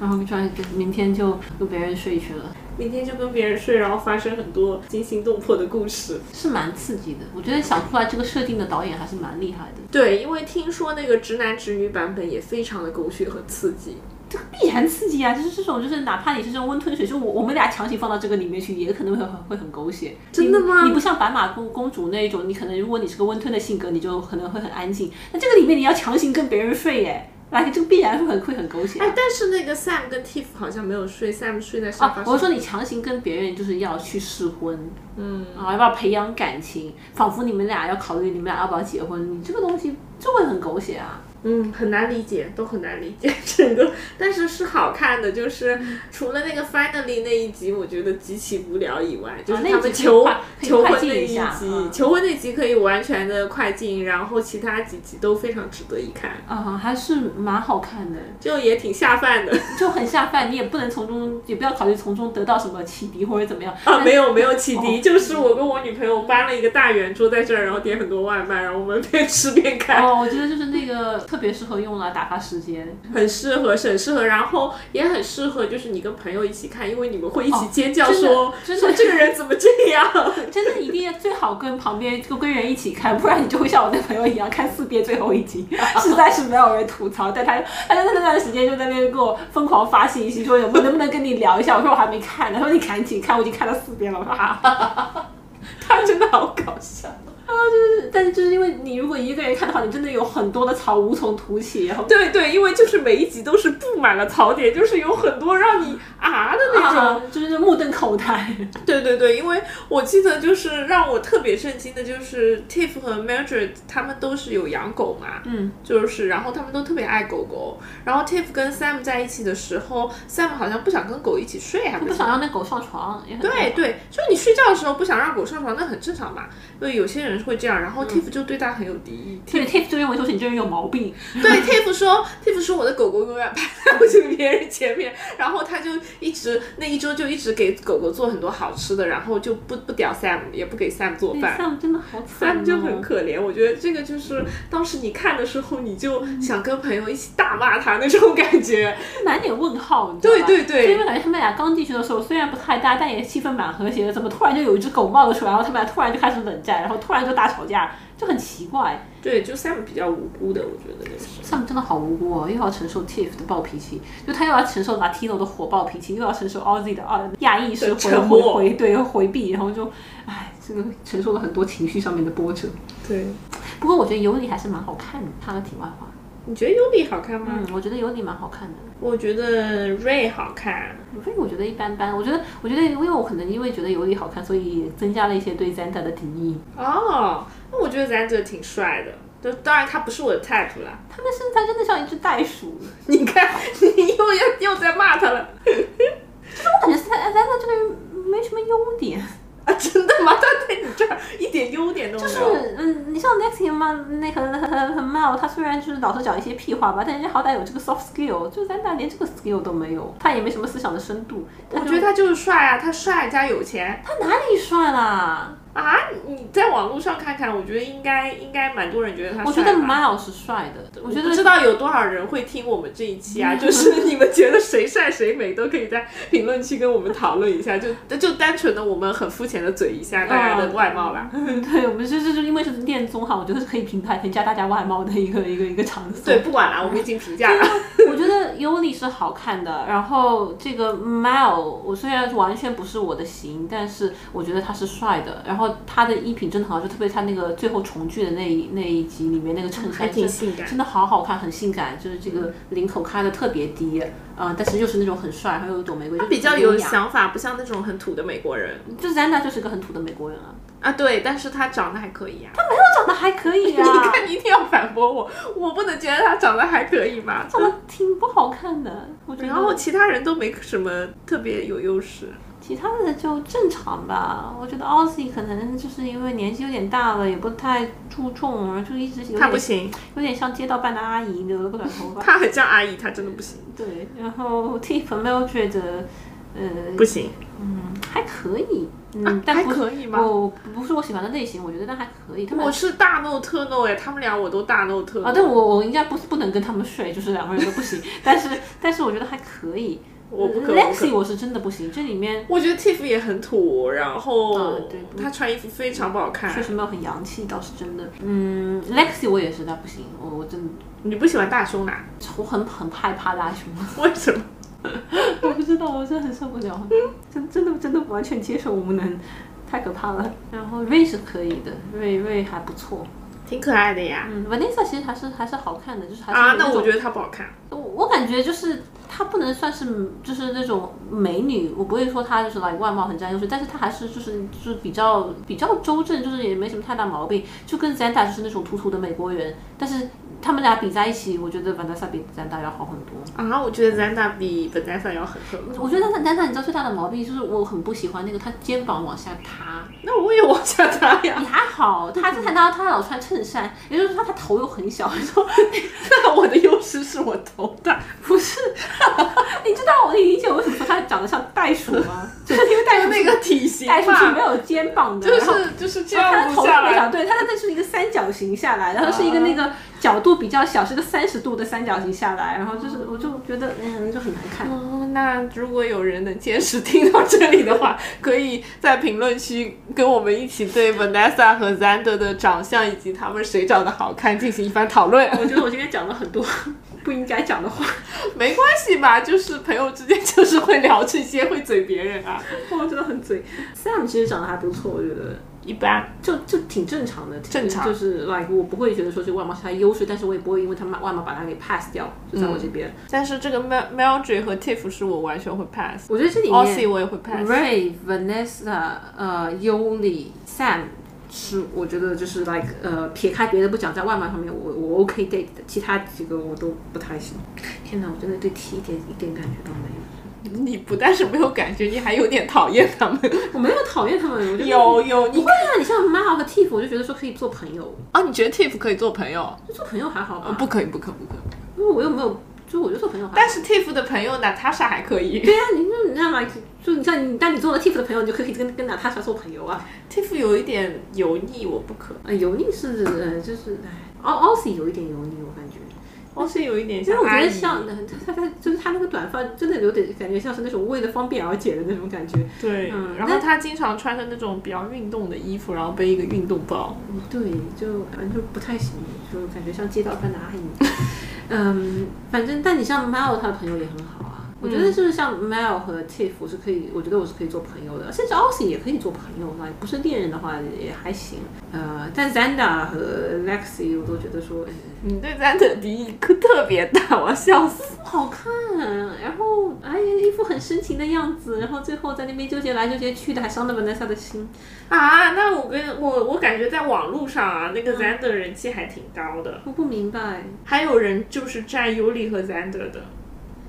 然后突然明天就跟别人睡去了。明天就跟别人睡，然后发生很多惊心动魄的故事。是蛮刺激的，我觉得想出来这个设定的导演还是蛮厉害的。对，因为听说那个直男直女版本也非常的狗血和刺激。这个必然刺激啊！就是这种，就是哪怕你是这种温吞水，就我我们俩强行放到这个里面去，也可能会很会很狗血。真的吗你？你不像白马公公主那一种，你可能如果你是个温吞的性格，你就可能会很安静。那这个里面你要强行跟别人睡耶，来，这个必然会很会很狗血、啊。哎，但是那个 Sam 跟 Tiff 好像没有睡，Sam 睡在沙发。我说你强行跟别人就是要去试婚，嗯，啊，要不要培养感情，仿佛你们俩要考虑你们俩要不要结婚，你这个东西就会很狗血啊。嗯，很难理解，都很难理解 整个，但是是好看的，就是除了那个 finally 那一集，我觉得极其无聊以外，就是他们求、求婚那一集求婚那集可以完全的快进，然后其他几集都非常值得一看，啊，还是蛮好看的，就也挺下饭的。就很下饭，你也不能从中，也不要考虑从中得到什么启迪或者怎么样。啊，没有没有启迪，哦。就是我跟我女朋友搬了一个大圆桌在这儿，然后点很多外卖，然后我们边吃边看。哦，我觉得就是那个特别适合用来打发时间。很适合，很适合，然后也很适合，就是你跟朋友一起看，因为你们会一起哦尖叫真的说、真的说这个人怎么这样。真的一定要最好跟旁边就跟人一起看，不然你就会像我那朋友一样看四遍最后一集，实在是没有人吐槽。但他他在那段时间就在那边给我疯狂发信息，说有没有能不能跟你聊一下？我说我还没看呢，他说你赶紧看，我已经看了四遍了。哈哈哈哈他真的好搞笑。啊，就就是，但是就是因为你如果一个人看的话，你真的有很多的槽无从吐起，然后对对，因为就是每一集都是布满了槽点，就是有很多让你啊的那种。啊就是目瞪口呆。对对对，因为我记得就是让我特别震惊的，就是 Tiff 和 Mildred 他们都是有养狗嘛，嗯，就是然后他们都特别爱狗狗。然后 Tiff 跟 Sam 在一起的时候，Sam 好像不想跟狗一起睡，还不想让那狗上床，对对，就是你睡觉的时候不想让狗上床，那很正常嘛。因为有些人会这样，然后 Tiff 就对他很有敌意。对 Tiff 就认为说你这人有毛病，对 Tiff 说，Tiff 说我的狗狗永远排在不行别人前面，然后他就一直那一周就一直给狗狗做很多好吃的，然后就不不屌 Sam，也不给 Sam 做饭。Sam 真的好惨、哦，Sam 就很可怜，我觉得这个就是当时你看的时候，你就想跟朋友一起大骂他那种感觉。满脸问号，你知道吧？对对对因为感觉他们俩刚进去的时候虽然不太搭，但也气氛蛮和谐的，怎么突然就有一只狗冒了出来，然后他们俩突然就开始冷战，然后突然就大吵架，就很奇怪。对，就 Sam 比较无辜的，我觉得就是。Sam 真的好无辜哦，又要承受 Tiff 的暴脾气，就他又要承受 Latino 的火爆脾气，又要承受 Ozzy 的啊亚裔式回回对回避，然后就，唉，这个承受了很多情绪上面的波折。对，不过我觉得尤里还是蛮好看的，他的题外话，你觉得尤里好看吗？嗯，我觉得尤里蛮好看的。我觉得 Ray 好看。所以我觉得一般般，我觉得，我觉得，因为我可能因为觉得尤里好看，所以增加了一些对 Zanda 的敌意。哦，那我觉得 Zanta 挺帅的。就当然他不是我的 type 啦。他的身材真的像一只袋鼠，你看，你又要又在骂他了就是我感觉 Zanda 这个人没什么优点。啊？真的吗？他在你这儿一点优点都没有就。是，嗯，你像 Lexi 嘛，那个很很很 Mal，他虽然就是老是讲一些屁话吧，但人家好歹有这个 soft skill，就 Zanda 连这个 skill 都没有，他也没什么思想的深度。我觉得他就是帅啊，他帅加有钱他哪里帅啦？啊！你在网络上看看，我觉得应该应该蛮多人觉得他帅。我觉得 Miles 是帅的，我觉得不知道有多少人会听我们这一期啊？就是 你们觉得谁帅谁美，都可以在评论区跟我们讨论一下。就就单纯的我们很肤浅的嘴一下大家的外貌啦。对，我们就是就因为是恋综哈，我觉得是可以评判评价大家外貌的一个一个一个场所。对，不管啦，我们已经评价了。尤里是好看的，然后这个 Mal，我虽然完全不是我的型，但是我觉得他是帅的。然后他的衣品真的很好，就特别他那个最后重聚的那一那一集里面那个衬衫真挺性感真的好好看，很性感，就是这个领口开的特别低，啊、但是又是那种很帅，还有一朵玫瑰，就比较有。想法，不像那种很土的美国人就 Zanda 就是个很土的美国人啊，啊。对，但是他长得还可以啊。他没有长得还可以啊 你啊，看，你一定要反驳我，我不能觉得他长得还可以吗？长得挺不好看的，我觉得。然后其他人都没什么特别有优势。其他的就正常吧，我觉得 Ozzy 可能就是因为年纪有点大了，也不太注重，就一直有点他不行，有点像街道办的阿姨，留了个短头发。他很像阿姨，他真的不行，对，然后 Tiff Mildred，呃，不行。嗯，还可以，嗯，但还不是可以吗我不是我喜欢的类型，我觉得但还可以。他们我是大 no 特 no 哎，他们俩我都大 no 特 no 啊，但我我应该不是不能跟他们睡，就是两个人都不行。但是但是我觉得还可以。我不可我不 Lexi 我是真的不行，这里面我觉得 Tiff 也很土，然后他穿衣服非常不好看确。实没有很洋气，倒是真的。嗯，Lexi 我也实在不行，我我真的你不喜欢大胸男？我很很害怕大胸，为什么？我不知道，我真的很受不了，真真的真的完全接受无能，太可怕了。然后瑞是可以的，瑞瑞还不错。挺可爱的呀。嗯，Vanessa 其实还是还是好看的，就是还是啊，那我觉得她不好看。我我感觉就是她不能算是就是那种美女，我不会说她就是来外貌很占优势，但是她还是就是就是比较比较周正，就是也没什么太大毛病，就跟 Zanda 就是那种土土的美国人，但是他们俩比在一起，我觉得 Vanessa 比 Zanda 要好很多。啊，我觉得 Zanda 比 Vanessa 要很很我觉得 Zanda 你知道最大的毛病就是我很不喜欢那个她肩膀往下塌，那我也往下塌呀你。还好，她是看到她老穿衬衫，也就是说她她头又很小，你 说那我的优势是我头大。不是？你知道我的理解为什么说她长得像袋鼠吗？就是因为袋鼠那个体型袋鼠是没，有肩膀的，就是就是这它的头下特别小，来。对，它的那是一个三角形下来，然后是一个那个角度比较小，是个三十度的三角形下来，然后就是我就觉得嗯就很难看。哦，那如果有人能坚持听到这里的话，可以在评论区跟我们一起对 Vanessa 和 Zander 的长相以及他们谁长得好看进行一番讨论。我觉得我今天讲了很多不应该讲的话，没关系吧，就是朋友之间就是会聊这些，会嘴别人啊。我真的很嘴。Sam 其实长得还不错，我觉得一般，就就挺正常的，正常就是 like 我不会觉得说这个外貌是他优势，但是我也不会因为他外貌把他给 pass 掉，就在我这边。但是这个 Mel Meldry 和 Tiff 是我完全会 pass，我觉得这里 Aussie 我也会 pass。Ray、Vanessa、呃、Yuli、Sam 是我觉得就是 like 呃，撇开别的不讲，在外貌上面我我 OK date 的，其他几个我都不太行。天哪，我真的对 T 一点一点感觉都没有。你不但是没有感觉，你还有点讨厌他们。我没有讨厌他们，我觉得 有有，你不会啊，你像 Mal 和 Tiff，我就觉得说可以做朋友，啊？你觉得 Tiff 可以做朋友？就做朋友还好吧？呃，不可以，不可，不可。因为我又没有，就我觉得做朋友还好。但是 Tiff 的朋友 Natasha 还可以。对啊，你就你这样 like 就你像你，但你做了 Tiff 的朋友，你就可以跟跟娜塔莎做朋友啊。Tiff 有一点油腻，我不可。呃，油腻是呃，就是哎，Au Aussie 有一点油腻，我感觉。我是有一点因为我觉。得像他他就是他那个短发，真的有点感觉像是那种为了方便而剪的那种感觉。对，嗯然后他经常穿着那种比较运动的衣服，然后背一个运动包。对，就反正就不太行，就感觉像街道办的阿姨。嗯，反正但你像 Mel 他的朋友也很好啊。我觉得就是像 Mel 和 Tiff 我是可以，我觉得我是可以做朋友的，甚至 Aussie 也可以做朋友嘛，不是恋人的话也还行。呃，但 Zanda 和 Lexi 我都觉得说，哎你对 Zander 敌意可特别大，我要笑死。不好看，然后哎呀一副很深情的样子，然后最后在那边纠结来纠结去的，还伤了 Vanessa 的心。啊，那我跟我我感觉在网络上啊，那个 Zander 人气还挺高的，我不明白，还有人就是站尤里和 Zander 的，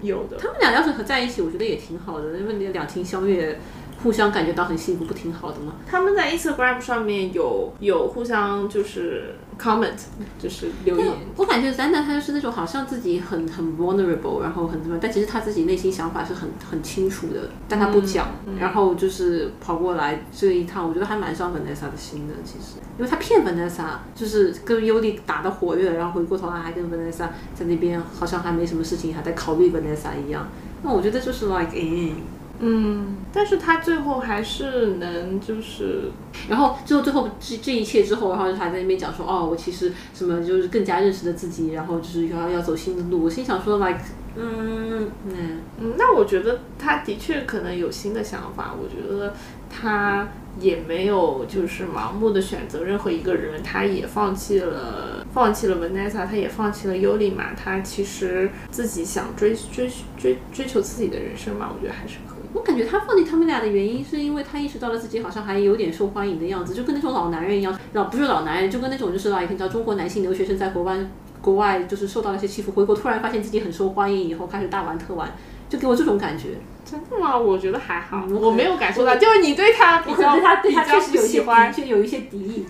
有的。他们俩要是合在一起，我觉得也挺好的，因为两情相悦，互相感觉到很幸福，不挺好的吗？他们在 Instagram 上面有有互相就是 comment，就是留言。我感觉 Zanda 他就是那种好像自己很很 vulnerable，然后很什么，但其实他自己内心想法是很很清楚的，但他不讲，然后就是跑过来这一趟，我觉得还蛮伤 Vanessa 的心的，其实，因为他骗 Vanessa，就是跟尤里打的火热，然后回过头来还跟 Vanessa 在那边好像还没什么事情，还在考虑 Vanessa 一样。那我觉得就是 like，哎，嗯，但是他最后还是能就是然后最后最后这这一切之后，然后还在那边讲说，哦，我其实什么就是更加认识了自己，然后就是要要走新的路。我心想说，like，嗯嗯，嗯，那我觉得他的确可能有新的想法。我觉得他也没有就是盲目的选择任何一个人，他也放弃了放弃了 Vanessa，他也放弃了尤里嘛。他其实自己想追追追追求自己的人生嘛，我觉得还是可以。我感觉他放弃他们俩的原因，是因为他意识到了自己好像还有点受欢迎的样子，就跟那种老男人一样，老不是老男人，就跟那种就是啊，你知道中国男性留学生在国外国外就是受到了一些欺负，回国突然发现自己很受欢迎，以后开始大玩特玩，就给我这种感觉。真的吗？我觉得还好，嗯我没有感受到，就是你对他比可能对他对他确实有一些喜欢，确有一些敌意。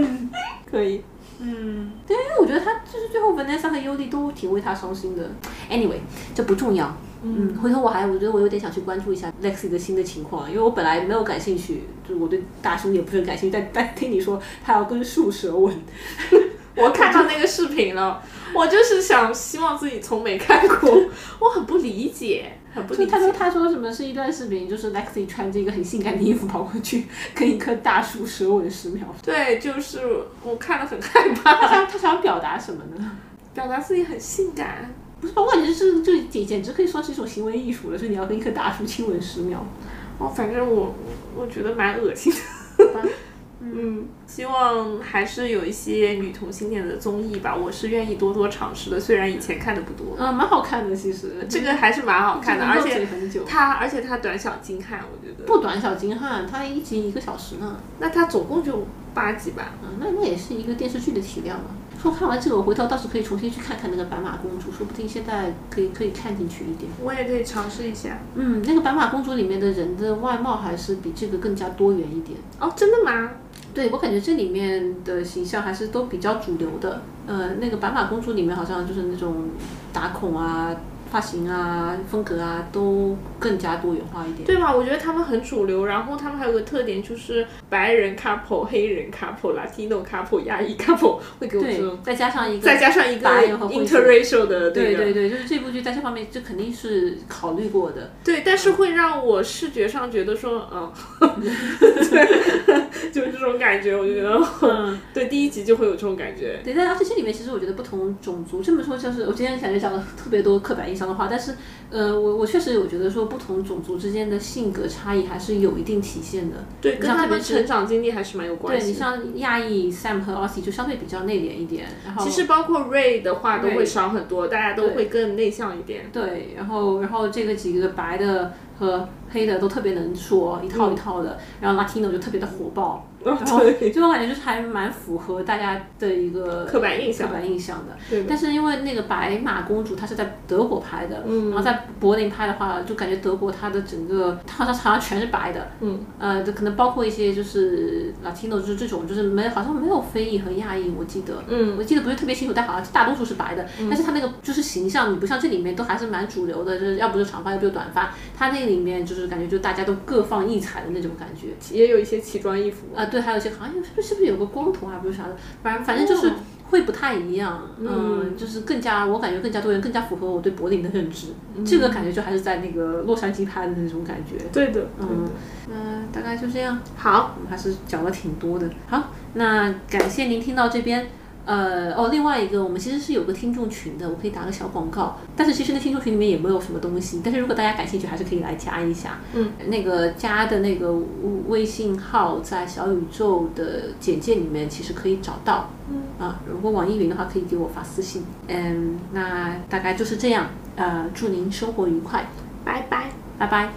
可以。嗯，对，因为我觉得他就是最后 Vanessa 和尤里都挺为他伤心的。Anyway，这不重要。嗯，回头我还我觉得我有点想去关注一下 Lexi 的新的情况，因为我本来没有感兴趣，就我对大叔也不是很感兴趣，但但听你说他要跟树舌吻，我看到那个视频了，我就是想希望自己从没看过，我很不理解，很不理解。就他说他说什么是一段视频，就是 Lexi 穿着一个很性感的衣服跑过去跟一棵大树舌吻十秒，对，就是我看了很害他怕，想他想表达什么呢？表达自己很性感。不是，我感觉这这简简直可以算是一种行为艺术了，所以你要跟一棵大树亲吻十秒。哦，反正我我觉得蛮恶心的。嗯，希望还是有一些女同性恋的综艺吧，我是愿意多多尝试的。虽然以前看的不多，嗯，蛮好看的，其实这个还是蛮好看的，而且。它而且它短小精悍，我觉得。不短小精悍，它一集一个小时呢，那它总共就八集吧？嗯，那那也是一个电视剧的体量嘛。说看完这个，我回头倒是可以重新去看看那个白马公主，说不定现在可以可以看进去一点。我也可以尝试一下。嗯，那个白马公主里面的人的外貌还是比这个更加多元一点。哦，真的吗？对我感觉这里面的形象还是都比较主流的。呃，那个白马公主里面好像就是那种打孔啊、发型啊、风格啊都更加多元化一点。对吧？我觉得他们很主流，然后他们还有个特点就是白人 couple、黑人 couple、Latino couple、亚裔 couple 会给我这种，，再加上一个再加上一个 interracial 的对对对，就是这部剧在这方面就肯定是考虑过的。对，但是会让我视觉上觉得说，嗯，对，就是这种感觉，我就觉得，嗯，对，第一集就会有这种感觉。对，但而且这里面其实我觉得不同种族这么说，就是我今天感觉讲了特别多刻板印象的话，但是呃，我我确实有觉得说不同种族之间的性格差异还是有一定体现的。对，跟他们成长经历还是蛮有关系。对你像亚裔 Sam 和 Aussie 就相对比较内敛一点，然后其实包括 Ray 的话都会少很多，大家都会更内向一点。对，然后然后这个几个白的和黑的都特别能说，一套一套的，然后 Latino 就特别的火爆，然后对，这种感觉就是还蛮符合大家的一个刻板印象。刻板印象的。对的。但是因为那个白马公主她是在德国拍的，嗯。然后在柏林拍的话，就感觉德国它的整个它好像好像全是白的，嗯，呃，这可能包括一些就是 Latino 就是这种就是没好像没有非裔和亚裔，我记得，嗯，我记得不是特别清楚，但好像大多数是白的，但是它那个就是形象，你不像这里面都还是蛮主流的，就是要不就长发，要不就短发，它那个里面就是感觉就大家都各放异彩的那种感觉。也有一些奇装异服。啊，对，还有一些好像是不是是不是有个光头啊，不是啥的，反正反正就是会不太一样，嗯，就是更加我感觉更加多元，更加符合我对柏林的认知。这个感觉就还是在那个洛杉矶拍的那种感觉。对的，嗯，嗯、大概就这样。好，我们还是讲了挺多的。好，那感谢您听到这边。呃，哦，另外一个，我们其实是有个听众群的，我可以打个小广告。但是其实那听众群里面也没有什么东西，但是如果大家感兴趣，还是可以来加一下。嗯，那个加的那个微信号在小宇宙的简介里面其实可以找到。嗯，啊，如果网易云的话，可以给我发私信。嗯，那大概就是这样。呃，祝您生活愉快，拜拜。拜拜。